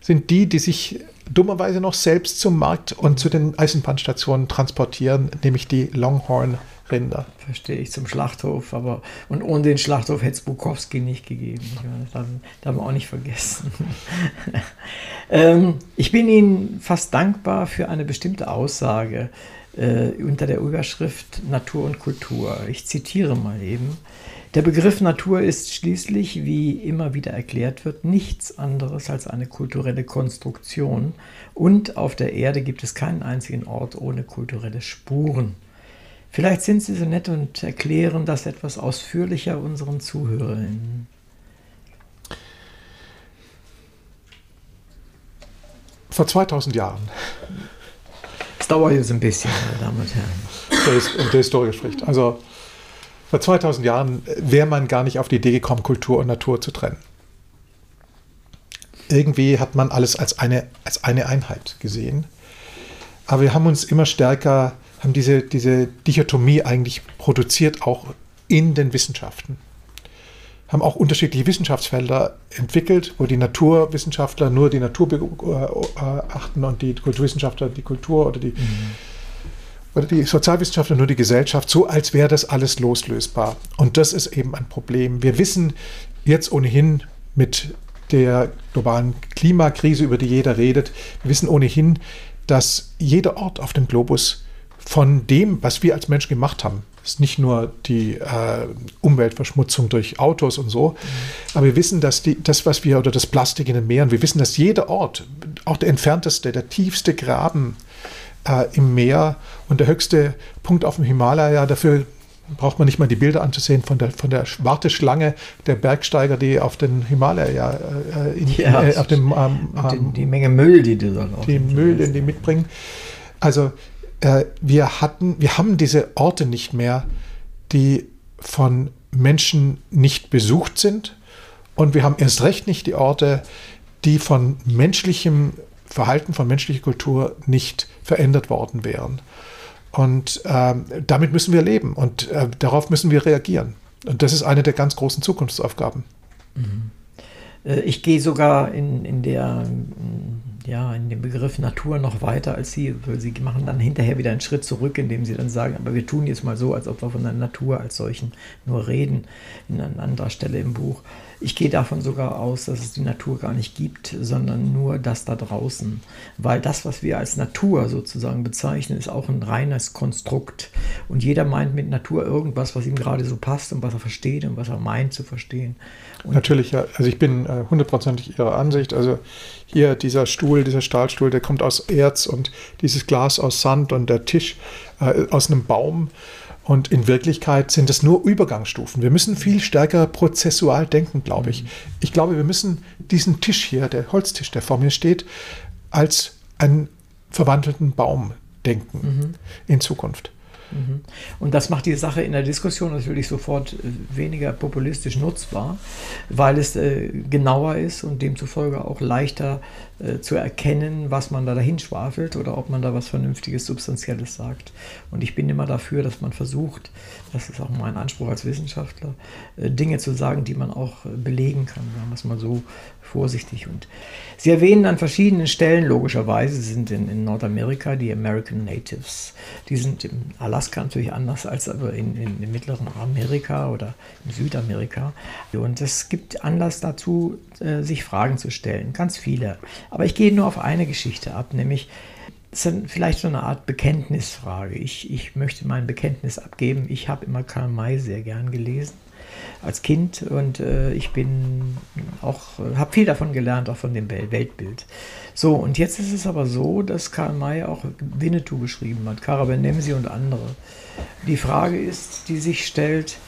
sind die, die sich dummerweise noch selbst zum Markt und zu den Eisenbahnstationen transportieren, nämlich die Longhorn-Rinder. Verstehe ich, zum Schlachthof. Aber und ohne den Schlachthof hätte es Bukowski nicht gegeben. Das haben, das haben wir auch nicht vergessen. ähm, ich bin Ihnen fast dankbar für eine bestimmte Aussage äh, unter der Überschrift Natur und Kultur. Ich zitiere mal eben. Der Begriff Natur ist schließlich, wie immer wieder erklärt wird, nichts anderes als eine kulturelle Konstruktion und auf der Erde gibt es keinen einzigen Ort ohne kulturelle Spuren. Vielleicht sind Sie so nett und erklären das etwas ausführlicher unseren Zuhörerinnen. Vor 2000 Jahren. Es dauert jetzt ein bisschen, meine Damen und Herren. Der, der Historiker spricht. Also vor 2000 Jahren wäre man gar nicht auf die Idee gekommen, Kultur und Natur zu trennen. Irgendwie hat man alles als eine, als eine Einheit gesehen. Aber wir haben uns immer stärker, haben diese, diese Dichotomie eigentlich produziert, auch in den Wissenschaften. Haben auch unterschiedliche Wissenschaftsfelder entwickelt, wo die Naturwissenschaftler nur die Natur beachten und die Kulturwissenschaftler die Kultur oder die mhm oder die Sozialwissenschaftler nur die Gesellschaft, so als wäre das alles loslösbar. Und das ist eben ein Problem. Wir wissen jetzt ohnehin mit der globalen Klimakrise, über die jeder redet, wir wissen ohnehin, dass jeder Ort auf dem Globus von dem, was wir als Menschen gemacht haben, ist nicht nur die äh, Umweltverschmutzung durch Autos und so, mhm. aber wir wissen, dass die, das, was wir, oder das Plastik in den Meeren, wir wissen, dass jeder Ort, auch der entfernteste, der tiefste Graben äh, im Meer und der höchste Punkt auf dem Himalaya, dafür braucht man nicht mal die Bilder anzusehen von der, von der Warteschlange der Bergsteiger, die auf den Himalaya, äh, in, ja, äh, auf dem ähm, die, die, Menge Müll, die du dann auch Die Müll, den die mitbringen. Also äh, wir hatten, wir haben diese Orte nicht mehr, die von Menschen nicht besucht sind und wir haben erst recht nicht die Orte, die von menschlichem Verhalten, von menschlicher Kultur nicht verändert worden wären. Und ähm, damit müssen wir leben und äh, darauf müssen wir reagieren. Und das ist eine der ganz großen Zukunftsaufgaben. Mhm. Äh, ich gehe sogar in, in, der, ja, in dem Begriff Natur noch weiter als Sie, Sie machen dann hinterher wieder einen Schritt zurück, indem Sie dann sagen, aber wir tun jetzt mal so, als ob wir von der Natur als solchen nur reden, in an anderer Stelle im Buch. Ich gehe davon sogar aus, dass es die Natur gar nicht gibt, sondern nur das da draußen. Weil das, was wir als Natur sozusagen bezeichnen, ist auch ein reines Konstrukt. Und jeder meint mit Natur irgendwas, was ihm gerade so passt und was er versteht und was er meint zu verstehen. Und Natürlich, ja. Also ich bin äh, hundertprozentig Ihrer Ansicht. Also hier dieser Stuhl, dieser Stahlstuhl, der kommt aus Erz und dieses Glas aus Sand und der Tisch äh, aus einem Baum. Und in Wirklichkeit sind es nur Übergangsstufen. Wir müssen viel stärker prozessual denken, glaube ich. Mhm. Ich glaube, wir müssen diesen Tisch hier, der Holztisch, der vor mir steht, als einen verwandelten Baum denken mhm. in Zukunft. Mhm. Und das macht die Sache in der Diskussion natürlich sofort äh, weniger populistisch nutzbar, weil es äh, genauer ist und demzufolge auch leichter äh, zu erkennen, was man da dahin schwafelt oder ob man da was Vernünftiges, Substanzielles sagt. Und ich bin immer dafür, dass man versucht, das ist auch mein Anspruch als Wissenschaftler, äh, Dinge zu sagen, die man auch äh, belegen kann, sagen wir es mal so vorsichtig. Und Sie erwähnen an verschiedenen Stellen, logischerweise, Sie sind in, in Nordamerika die American Natives. Die sind in Alaska natürlich anders als in, in, in mittleren Amerika oder in Südamerika. Und es gibt Anlass dazu, sich Fragen zu stellen, ganz viele. Aber ich gehe nur auf eine Geschichte ab, nämlich es ist vielleicht so eine Art Bekenntnisfrage. Ich, ich möchte mein Bekenntnis abgeben. Ich habe immer Karl May sehr gern gelesen als Kind und äh, ich bin auch, äh, habe viel davon gelernt, auch von dem Weltbild. So, und jetzt ist es aber so, dass Karl May auch Winnetou geschrieben hat, Karabenemsi und andere. Die Frage ist, die sich stellt,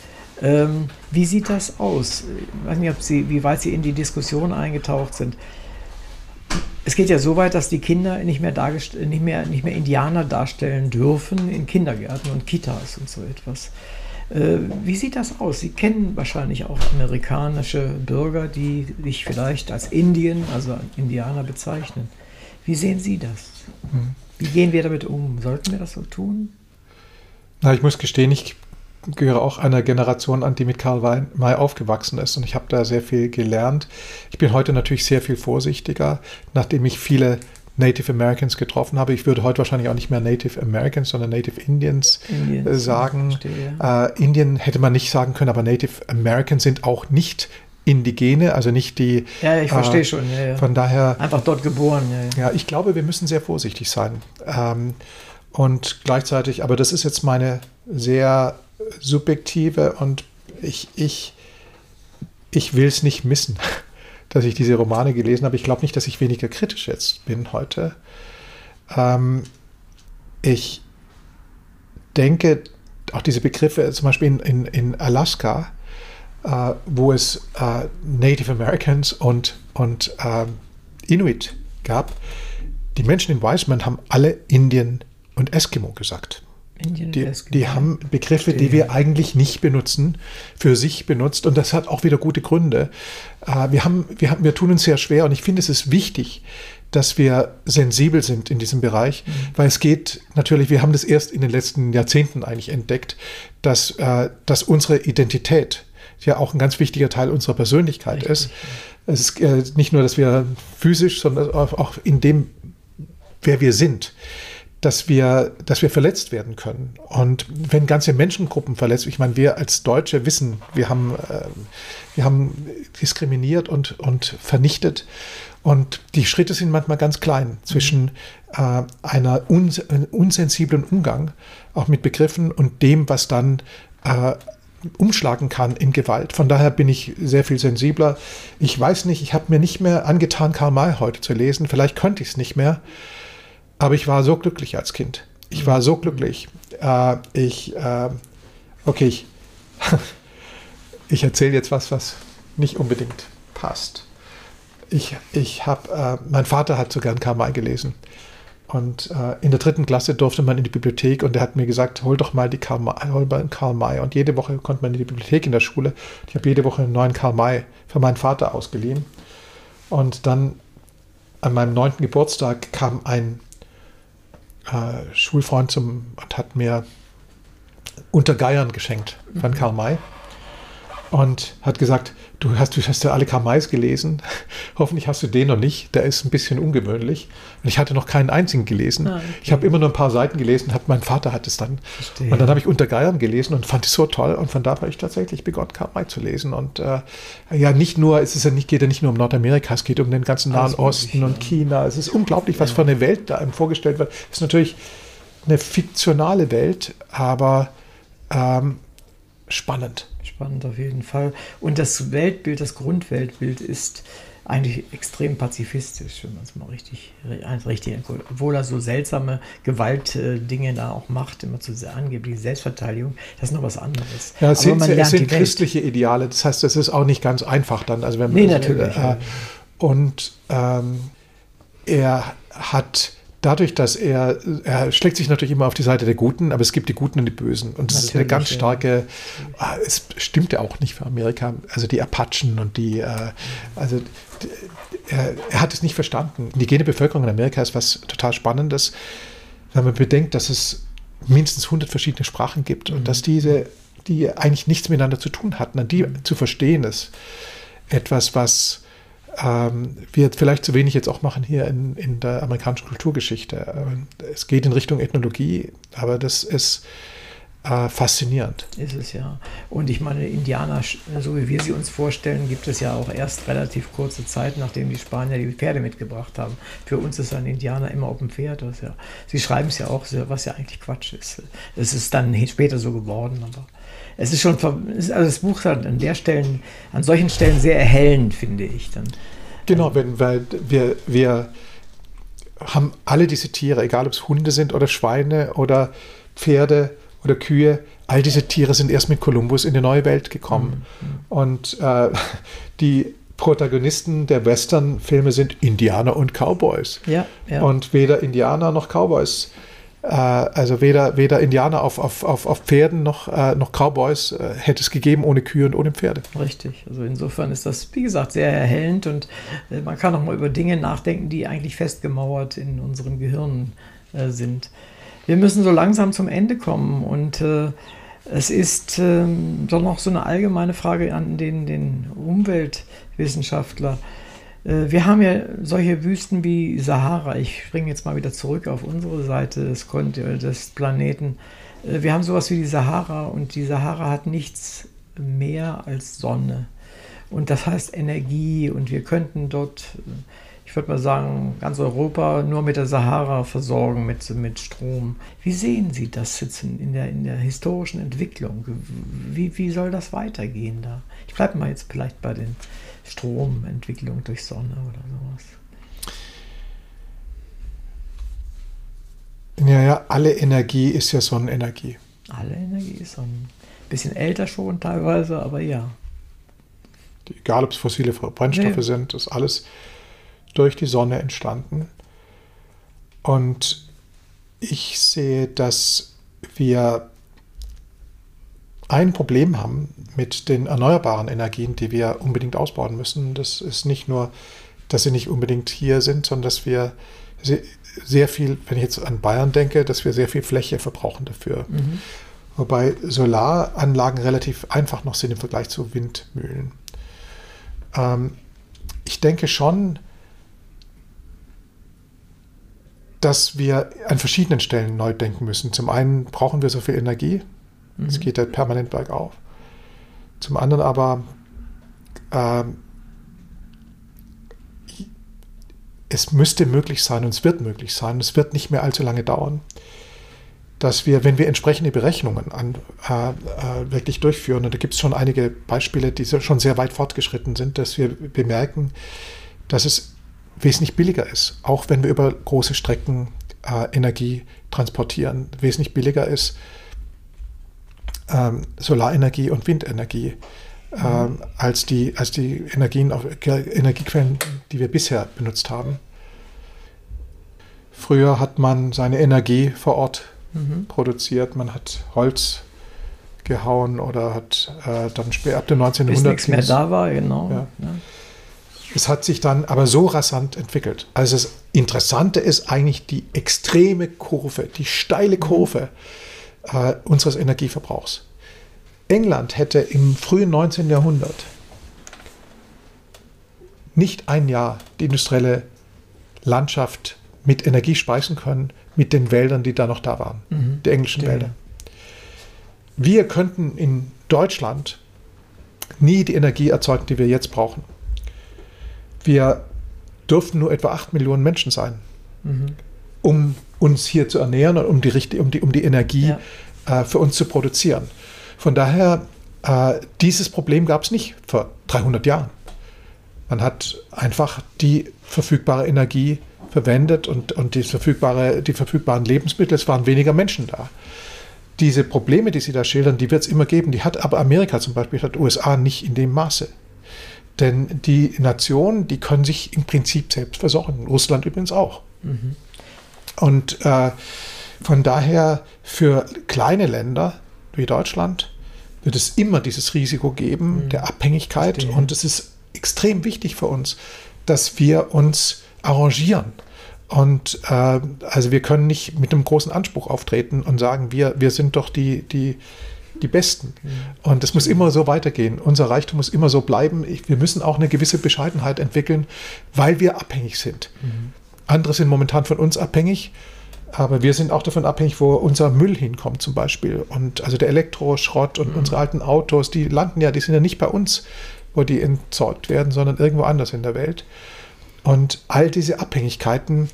ähm, wie sieht das aus? Ich weiß nicht, ob Sie, wie weit Sie in die Diskussion eingetaucht sind es geht ja so weit, dass die Kinder nicht mehr, nicht, mehr, nicht mehr Indianer darstellen dürfen in Kindergärten und Kitas und so etwas. Äh, wie sieht das aus? Sie kennen wahrscheinlich auch amerikanische Bürger, die sich vielleicht als Indien, also Indianer bezeichnen. Wie sehen Sie das? Hm. Wie gehen wir damit um? Sollten wir das so tun? Na, ich muss gestehen, ich gehöre auch einer Generation an, die mit Karl May aufgewachsen ist und ich habe da sehr viel gelernt. Ich bin heute natürlich sehr viel vorsichtiger, nachdem ich viele Native Americans getroffen habe. Ich würde heute wahrscheinlich auch nicht mehr Native Americans, sondern Native Indians, Indians äh, sagen. Verstehe, ja. äh, Indien hätte man nicht sagen können, aber Native Americans sind auch nicht Indigene, also nicht die. Ja, ich verstehe äh, schon. Ja, ja. Von daher. Einfach dort geboren. Ja, ich glaube, wir müssen sehr vorsichtig sein. Ähm, und gleichzeitig, aber das ist jetzt meine sehr subjektive und ich, ich, ich will es nicht missen, dass ich diese Romane gelesen habe. Ich glaube nicht, dass ich weniger kritisch jetzt bin heute. Ähm, ich denke, auch diese Begriffe, zum Beispiel in, in, in Alaska, äh, wo es äh, Native Americans und, und äh, Inuit gab, die Menschen in Wiseman haben alle Indien und Eskimo gesagt. Die, die haben Begriffe, die wir eigentlich nicht benutzen, für sich benutzt. Und das hat auch wieder gute Gründe. Äh, wir, haben, wir, haben, wir tun uns sehr schwer und ich finde, es ist wichtig, dass wir sensibel sind in diesem Bereich, mhm. weil es geht natürlich, wir haben das erst in den letzten Jahrzehnten eigentlich entdeckt, dass, äh, dass unsere Identität ja auch ein ganz wichtiger Teil unserer Persönlichkeit Richtig. ist. Es ist äh, nicht nur, dass wir physisch, sondern auch in dem, wer wir sind dass wir, dass wir verletzt werden können. Und wenn ganze Menschengruppen verletzt, ich meine, wir als Deutsche wissen, wir haben, äh, wir haben diskriminiert und, und vernichtet. Und die Schritte sind manchmal ganz klein zwischen äh, einer uns, unsensiblen Umgang, auch mit Begriffen, und dem, was dann äh, umschlagen kann in Gewalt. Von daher bin ich sehr viel sensibler. Ich weiß nicht, ich habe mir nicht mehr angetan, Karl May heute zu lesen. Vielleicht könnte ich es nicht mehr. Aber ich war so glücklich als Kind. Ich war so glücklich. Äh, ich, äh, okay, ich, ich erzähle jetzt was, was nicht unbedingt passt. Ich, ich habe, äh, mein Vater hat sogar ein Karl May gelesen. Und äh, in der dritten Klasse durfte man in die Bibliothek und er hat mir gesagt, hol doch mal die Karl hol mal einen Karl May. Und jede Woche konnte man in die Bibliothek in der Schule. Ich habe jede Woche einen neuen Karl May für meinen Vater ausgeliehen. Und dann an meinem neunten Geburtstag kam ein äh, Schulfreund zum, und hat mir Unter Geiern geschenkt von mhm. Karl May und hat gesagt, du hast, du hast ja alle Karl Mays gelesen. Hoffentlich hast du den noch nicht. Der ist ein bisschen ungewöhnlich. Und ich hatte noch keinen einzigen gelesen. Ah, okay. Ich habe immer nur ein paar Seiten gelesen. Hat, mein Vater hat es dann. Verstehe. Und dann habe ich Unter Geiern gelesen und fand es so toll. Und von da habe ich tatsächlich begonnen, Karl May zu lesen. Und äh, ja, nicht nur, es ist ja nicht, geht ja nicht nur um Nordamerika, es geht um den ganzen Nahen Alles Osten und China. Es ist unglaublich, was ja. für eine Welt da einem vorgestellt wird. Es ist natürlich eine fiktionale Welt, aber ähm, spannend spannend auf jeden Fall. Und das Weltbild, das Grundweltbild ist eigentlich extrem pazifistisch, wenn man es mal richtig, richtig, obwohl er so seltsame Gewaltdinge da auch macht, immer zu angeblich Selbstverteidigung, das ist noch was anderes. Ja, es sind, es sind christliche Ideale, das heißt, es ist auch nicht ganz einfach dann. Also wenn man, nee, natürlich. Äh, und ähm, er hat dadurch, dass er, er schlägt sich natürlich immer auf die Seite der Guten, aber es gibt die Guten und die Bösen. Und das natürlich, ist eine ganz starke, ja. Ah, es stimmt ja auch nicht für Amerika, also die Apachen und die, äh, also er, er, hat es nicht verstanden. Die indigene Bevölkerung in Amerika ist was total Spannendes, wenn man bedenkt, dass es mindestens 100 verschiedene Sprachen gibt mhm. und dass diese, die eigentlich nichts miteinander zu tun hatten, an die mhm. zu verstehen ist etwas, was ähm, wir vielleicht zu wenig jetzt auch machen hier in, in der amerikanischen Kulturgeschichte. Es geht in Richtung Ethnologie, aber das ist äh, faszinierend. Ist es ja. Und ich meine, Indianer, so wie wir sie uns vorstellen, gibt es ja auch erst relativ kurze Zeit, nachdem die Spanier die Pferde mitgebracht haben. Für uns ist ein Indianer immer auf dem Pferd. Was ja, sie schreiben es ja auch, was ja eigentlich Quatsch ist. Es ist dann später so geworden, aber es ist schon, also das Buch ist an der Stellen, an solchen Stellen sehr erhellend, finde ich dann. Genau, wenn, weil wir, wir haben alle diese Tiere, egal ob es Hunde sind oder Schweine oder Pferde oder Kühe, all diese Tiere sind erst mit Kolumbus in die neue Welt gekommen. Mhm. Und äh, die Protagonisten der Western-Filme sind Indianer und Cowboys. Ja, ja. Und weder Indianer noch Cowboys also weder, weder Indianer auf, auf, auf, auf Pferden noch, äh, noch Cowboys äh, hätte es gegeben ohne Kühe und ohne Pferde. Richtig. Also insofern ist das, wie gesagt, sehr erhellend und äh, man kann auch mal über Dinge nachdenken, die eigentlich festgemauert in unseren Gehirnen äh, sind. Wir müssen so langsam zum Ende kommen und äh, es ist ähm, doch noch so eine allgemeine Frage an den, den Umweltwissenschaftler. Äh, wir haben ja solche Wüsten wie Sahara. Ich springe jetzt mal wieder zurück auf unsere Seite des, des Planeten. Äh, wir haben sowas wie die Sahara und die Sahara hat nichts mehr als Sonne. Und das heißt Energie und wir könnten dort, ich würde mal sagen, ganz Europa nur mit der Sahara versorgen mit, mit Strom. Wie sehen Sie das jetzt in der, in der historischen Entwicklung? Wie, wie soll das weitergehen da? Ich bleibe mal jetzt vielleicht bei den Stromentwicklungen durch Sonne oder sowas. Ja, ja, alle Energie ist ja Sonnenenergie. Alle Energie ist Sonnen. Bisschen älter schon teilweise, aber ja. Egal, ob es fossile Brennstoffe nee. sind, ist alles durch die Sonne entstanden. Und ich sehe, dass wir ein Problem haben mit den erneuerbaren Energien, die wir unbedingt ausbauen müssen. Das ist nicht nur, dass sie nicht unbedingt hier sind, sondern dass wir sehr viel, wenn ich jetzt an Bayern denke, dass wir sehr viel Fläche verbrauchen dafür. Mhm. Wobei Solaranlagen relativ einfach noch sind im Vergleich zu Windmühlen. Ähm, ich denke schon, dass wir an verschiedenen Stellen neu denken müssen. Zum einen brauchen wir so viel Energie, es mhm. geht ja permanent bergauf. Zum anderen aber ähm, es müsste möglich sein und es wird möglich sein, es wird nicht mehr allzu lange dauern, dass wir, wenn wir entsprechende Berechnungen an, äh, äh, wirklich durchführen, und da gibt es schon einige Beispiele, die schon sehr weit fortgeschritten sind, dass wir bemerken, dass es wesentlich billiger ist, auch wenn wir über große Strecken äh, Energie transportieren, wesentlich billiger ist ähm, Solarenergie und Windenergie mhm. als, die, als die Energien auf, Energiequellen, die wir bisher benutzt haben. Früher hat man seine Energie vor Ort mhm. produziert, man hat Holz gehauen oder hat äh, dann später ab dem 1900 Bis nichts mehr da war, genau. Ja. Ja. Es hat sich dann aber so rasant entwickelt. Also das Interessante ist eigentlich die extreme Kurve, die steile mhm. Äh, unseres Energieverbrauchs. England hätte im frühen 19. Jahrhundert nicht ein Jahr die industrielle Landschaft mit Energie speisen können, mit den Wäldern, die da noch da waren, mhm. die englischen ja. Wälder. Wir könnten in Deutschland nie die Energie erzeugen, die wir jetzt brauchen. Wir dürften nur etwa 8 Millionen Menschen sein, mhm. Um uns hier zu ernähren und um die, um die, um die Energie ja. äh, für uns zu produzieren. Von daher, äh, dieses Problem gab es nicht vor 300 Jahren. Man hat einfach die verfügbare Energie verwendet und, und die, verfügbare, die verfügbaren Lebensmittel, es waren weniger Menschen da. Diese Probleme, die Sie da schildern, die wird es immer geben. Die hat aber Amerika zum Beispiel, hat USA nicht in dem Maße. Denn die Nationen, die können sich im Prinzip selbst versorgen. Russland übrigens auch. Mhm. Und äh, von daher für kleine Länder wie Deutschland wird es immer dieses Risiko geben mhm. der Abhängigkeit. Verstehe. Und es ist extrem wichtig für uns, dass wir uns arrangieren. Und äh, also wir können nicht mit einem großen Anspruch auftreten und sagen, wir, wir sind doch die, die, die Besten. Mhm. Und es muss immer so weitergehen. Unser Reichtum muss immer so bleiben. Ich, wir müssen auch eine gewisse Bescheidenheit entwickeln, weil wir abhängig sind. Mhm. Andere sind momentan von uns abhängig. Aber wir sind auch davon abhängig, wo unser Müll hinkommt zum Beispiel. Und also der Elektroschrott und mhm. unsere alten Autos, die landen ja, die sind ja nicht bei uns, wo die entsorgt werden, sondern irgendwo anders in der Welt. Und all diese Abhängigkeiten,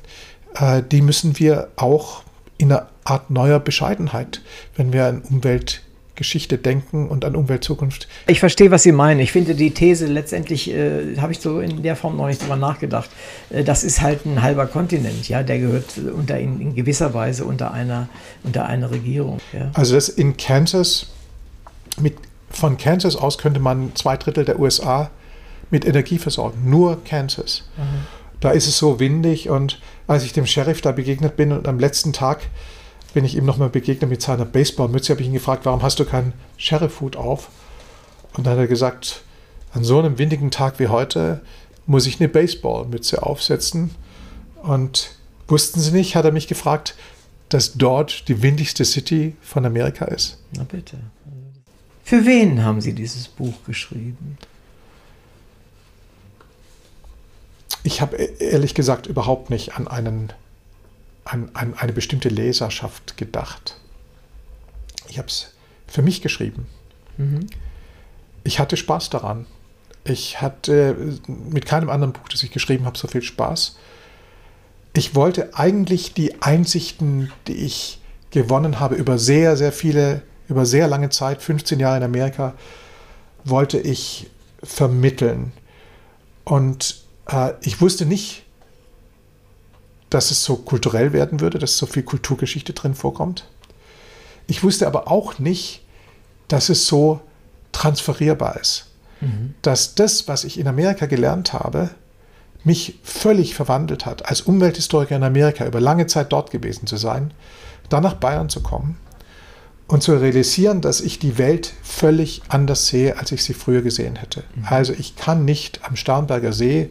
äh, die müssen wir auch in einer Art neuer Bescheidenheit, wenn wir an Umwelt Geschichte denken und an Umweltzukunft. Ich verstehe, was Sie meinen. Ich finde die These letztendlich, äh, habe ich so in der Form noch nicht drüber nachgedacht. Äh, das ist halt ein halber Kontinent, ja, der gehört unter in, in gewisser Weise unter einer, unter einer Regierung. Ja. Also das in Kansas, mit, von Kansas aus könnte man zwei Drittel der USA mit Energie versorgen. Nur Kansas. Mhm. Da ist es so windig und als ich dem Sheriff da begegnet bin und am letzten Tag bin ich ihm nochmal begegnet mit seiner Baseballmütze, habe ich ihn gefragt, warum hast du keinen Sheriff-Hut auf? Und dann hat er gesagt, an so einem windigen Tag wie heute muss ich eine Baseballmütze aufsetzen. Und wussten Sie nicht, hat er mich gefragt, dass dort die windigste City von Amerika ist. Na bitte. Für wen haben Sie dieses Buch geschrieben? Ich habe e-, ehrlich gesagt überhaupt nicht an einen an, an eine bestimmte Leserschaft gedacht. Ich habe es für mich geschrieben. Mhm. Ich hatte Spaß daran. Ich hatte mit keinem anderen Buch, das ich geschrieben habe, so viel Spaß. Ich wollte eigentlich die Einsichten, die ich gewonnen habe über sehr, sehr viele, über sehr lange Zeit, 15 Jahre in Amerika, wollte ich vermitteln. Und äh, ich wusste nicht, dass es so kulturell werden würde, dass so viel Kulturgeschichte drin vorkommt. Ich wusste aber auch nicht, dass es so transferierbar ist. Mhm. Dass das, was ich in Amerika gelernt habe, mich völlig verwandelt hat, als Umwelthistoriker in Amerika über lange Zeit dort gewesen zu sein, dann nach Bayern zu kommen und zu realisieren, dass ich die Welt völlig anders sehe, als ich sie früher gesehen hätte. Mhm. Also ich kann nicht am Starnberger See,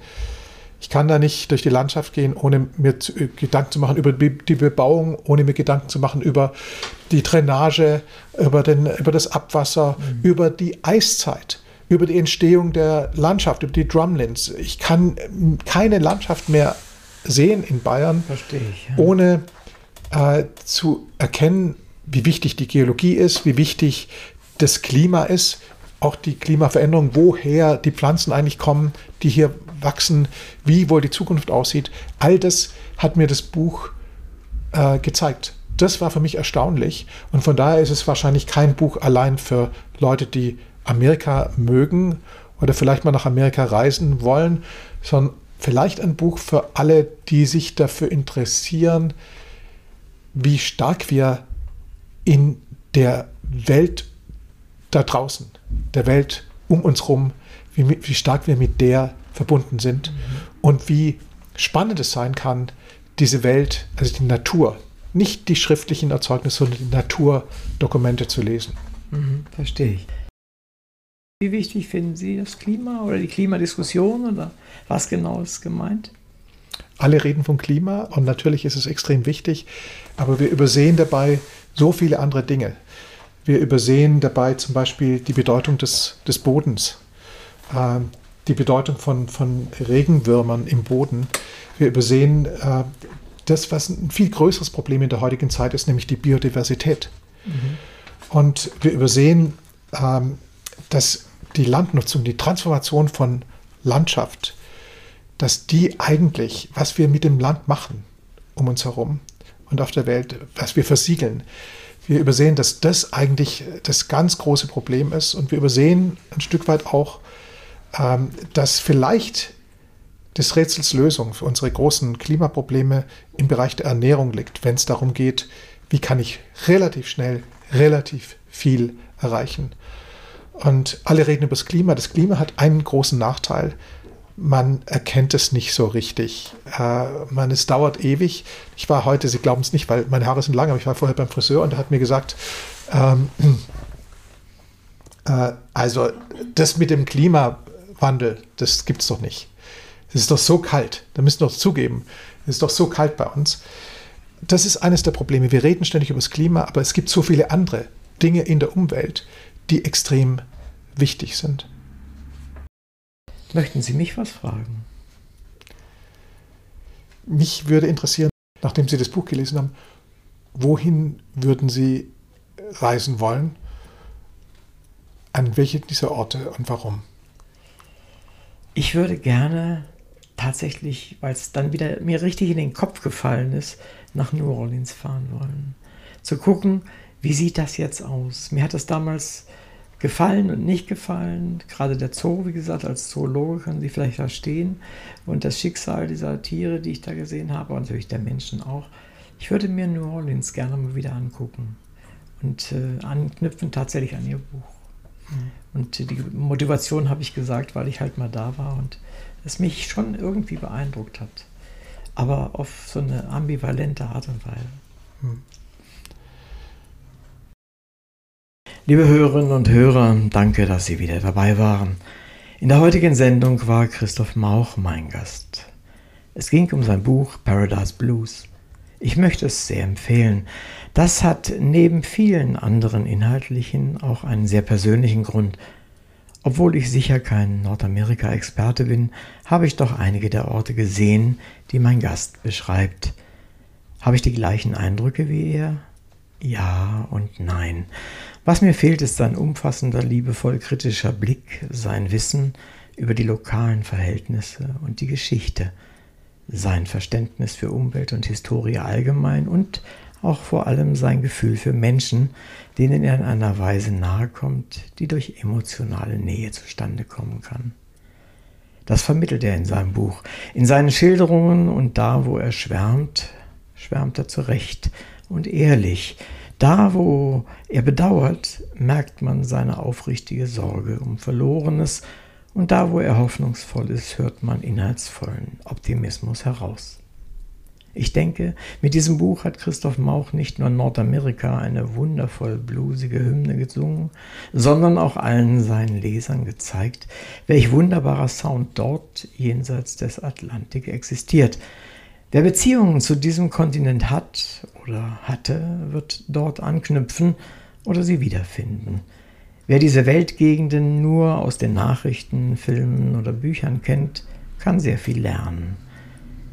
ich kann da nicht durch die Landschaft gehen, ohne mir zu, äh, Gedanken zu machen über die Bebauung, ohne mir Gedanken zu machen über die Drainage, über, den, über das Abwasser, mhm. über die Eiszeit, über die Entstehung der Landschaft, über die Drumlins. Ich kann keine Landschaft mehr sehen in Bayern, ich, ja. ohne äh, zu erkennen, wie wichtig die Geologie ist, wie wichtig das Klima ist, auch die Klimaveränderung, woher die Pflanzen eigentlich kommen, die hier wachsen, wie wohl die Zukunft aussieht. All das hat mir das Buch äh, gezeigt. Das war für mich erstaunlich und von daher ist es wahrscheinlich kein Buch allein für Leute, die Amerika mögen oder vielleicht mal nach Amerika reisen wollen, sondern vielleicht ein Buch für alle, die sich dafür interessieren, wie stark wir in der Welt da draußen, der Welt um uns herum, wie, wie stark wir mit der verbunden sind mhm. und wie spannend es sein kann, diese Welt, also die Natur, nicht die schriftlichen Erzeugnisse, sondern die Naturdokumente zu lesen. Mhm, verstehe ich. Wie wichtig finden Sie das Klima oder die Klimadiskussion oder was genau ist gemeint? Alle reden vom Klima und natürlich ist es extrem wichtig, aber wir übersehen dabei so viele andere Dinge. Wir übersehen dabei zum Beispiel die Bedeutung des, des Bodens, äh, die Bedeutung von, von Regenwürmern im Boden. Wir übersehen äh, das, was ein viel größeres Problem in der heutigen Zeit ist, nämlich die Biodiversität. Mhm. Und wir übersehen, ähm, dass die Landnutzung, die Transformation von Landschaft, dass die eigentlich, was wir mit dem Land machen um uns herum und auf der Welt, was wir versiegeln, wir übersehen, dass das eigentlich das ganz große Problem ist und wir übersehen ein Stück weit auch, dass vielleicht des Rätsels Lösung für unsere großen Klimaprobleme im Bereich der Ernährung liegt, wenn es darum geht, wie kann ich relativ schnell relativ viel erreichen. Und alle reden über das Klima. Das Klima hat einen großen Nachteil man erkennt es nicht so richtig. Äh, man, es dauert ewig. Ich war heute, Sie glauben es nicht, weil meine Haare sind lang, aber ich war vorher beim Friseur und der hat mir gesagt, ähm, äh, also das mit dem Klimawandel, das gibt es doch nicht. Es ist doch so kalt, da müssen wir doch zugeben, es ist doch so kalt bei uns. Das ist eines der Probleme. Wir reden ständig über das Klima, aber es gibt so viele andere Dinge in der Umwelt, die extrem wichtig sind. Möchten Sie mich was fragen? Mich würde interessieren, nachdem Sie das Buch gelesen haben, wohin würden Sie reisen wollen? An welche dieser Orte und warum? Ich würde gerne tatsächlich, weil es dann wieder mir richtig in den Kopf gefallen ist, nach New Orleans fahren wollen. Zu gucken, wie sieht das jetzt aus? Mir hat das damals gefallen und nicht gefallen. Gerade der Zoo, wie gesagt, als Zoologe können Sie vielleicht verstehen. Und das Schicksal dieser Tiere, die ich da gesehen habe, und natürlich der Menschen auch. Ich würde mir New Orleans gerne mal wieder angucken und äh, anknüpfen tatsächlich an Ihr Buch. Und die Motivation habe ich gesagt, weil ich halt mal da war und es mich schon irgendwie beeindruckt hat. Aber auf so eine ambivalente Art und Weise. Mhm. Liebe Hörerinnen und Hörer, danke, dass Sie wieder dabei waren. In der heutigen Sendung war Christoph Mauch mein Gast. Es ging um sein Buch Paradise Blues. Ich möchte es sehr empfehlen. Das hat neben vielen anderen inhaltlichen auch einen sehr persönlichen Grund. Obwohl ich sicher kein Nordamerika-Experte bin, habe ich doch einige der Orte gesehen, die mein Gast beschreibt. Habe ich die gleichen Eindrücke wie er? Ja und nein. Was mir fehlt, ist sein umfassender, liebevoll kritischer Blick, sein Wissen über die lokalen Verhältnisse und die Geschichte, sein Verständnis für Umwelt und Historie allgemein und auch vor allem sein Gefühl für Menschen, denen er in einer Weise nahe kommt, die durch emotionale Nähe zustande kommen kann. Das vermittelt er in seinem Buch. In seinen Schilderungen und da, wo er schwärmt, schwärmt er zurecht und ehrlich. Da, wo er bedauert, merkt man seine aufrichtige Sorge um Verlorenes und da, wo er hoffnungsvoll ist, hört man inhaltsvollen Optimismus heraus. Ich denke, mit diesem Buch hat Christoph Mauch nicht nur Nordamerika eine wundervoll bluesige Hymne gesungen, sondern auch allen seinen Lesern gezeigt, welch wunderbarer Sound dort jenseits des Atlantik existiert. Wer Beziehungen zu diesem Kontinent hat oder hatte, wird dort anknüpfen oder sie wiederfinden. Wer diese Weltgegenden nur aus den Nachrichten, Filmen oder Büchern kennt, kann sehr viel lernen.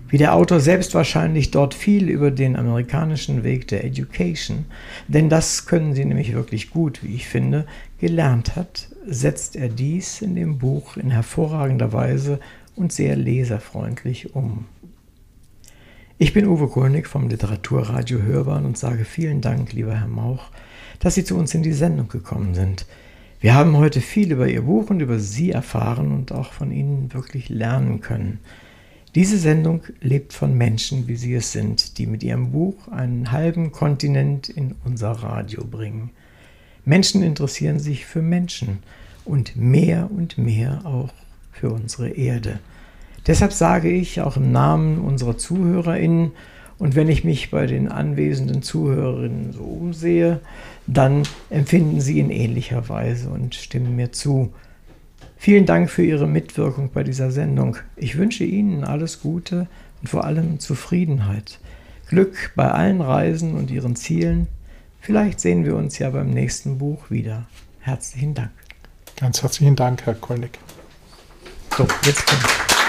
Wie der Autor selbst wahrscheinlich dort viel über den amerikanischen Weg der Education, denn das können sie nämlich wirklich gut, wie ich finde, gelernt hat, setzt er dies in dem Buch in hervorragender Weise und sehr leserfreundlich um. Ich bin Uwe König vom Literaturradio Hörbahn und sage vielen Dank, lieber Herr Mauch, dass Sie zu uns in die Sendung gekommen sind. Wir haben heute viel über Ihr Buch und über Sie erfahren und auch von Ihnen wirklich lernen können. Diese Sendung lebt von Menschen, wie Sie es sind, die mit ihrem Buch einen halben Kontinent in unser Radio bringen. Menschen interessieren sich für Menschen und mehr und mehr auch für unsere Erde. Deshalb sage ich auch im Namen unserer ZuhörerInnen und wenn ich mich bei den anwesenden Zuhörerinnen so umsehe, dann empfinden sie in ähnlicher Weise und stimmen mir zu. Vielen Dank für Ihre Mitwirkung bei dieser Sendung. Ich wünsche Ihnen alles Gute und vor allem Zufriedenheit. Glück bei allen Reisen und Ihren Zielen. Vielleicht sehen wir uns ja beim nächsten Buch wieder. Herzlichen Dank. Ganz herzlichen Dank, Herr Kolnick. So, jetzt kommt.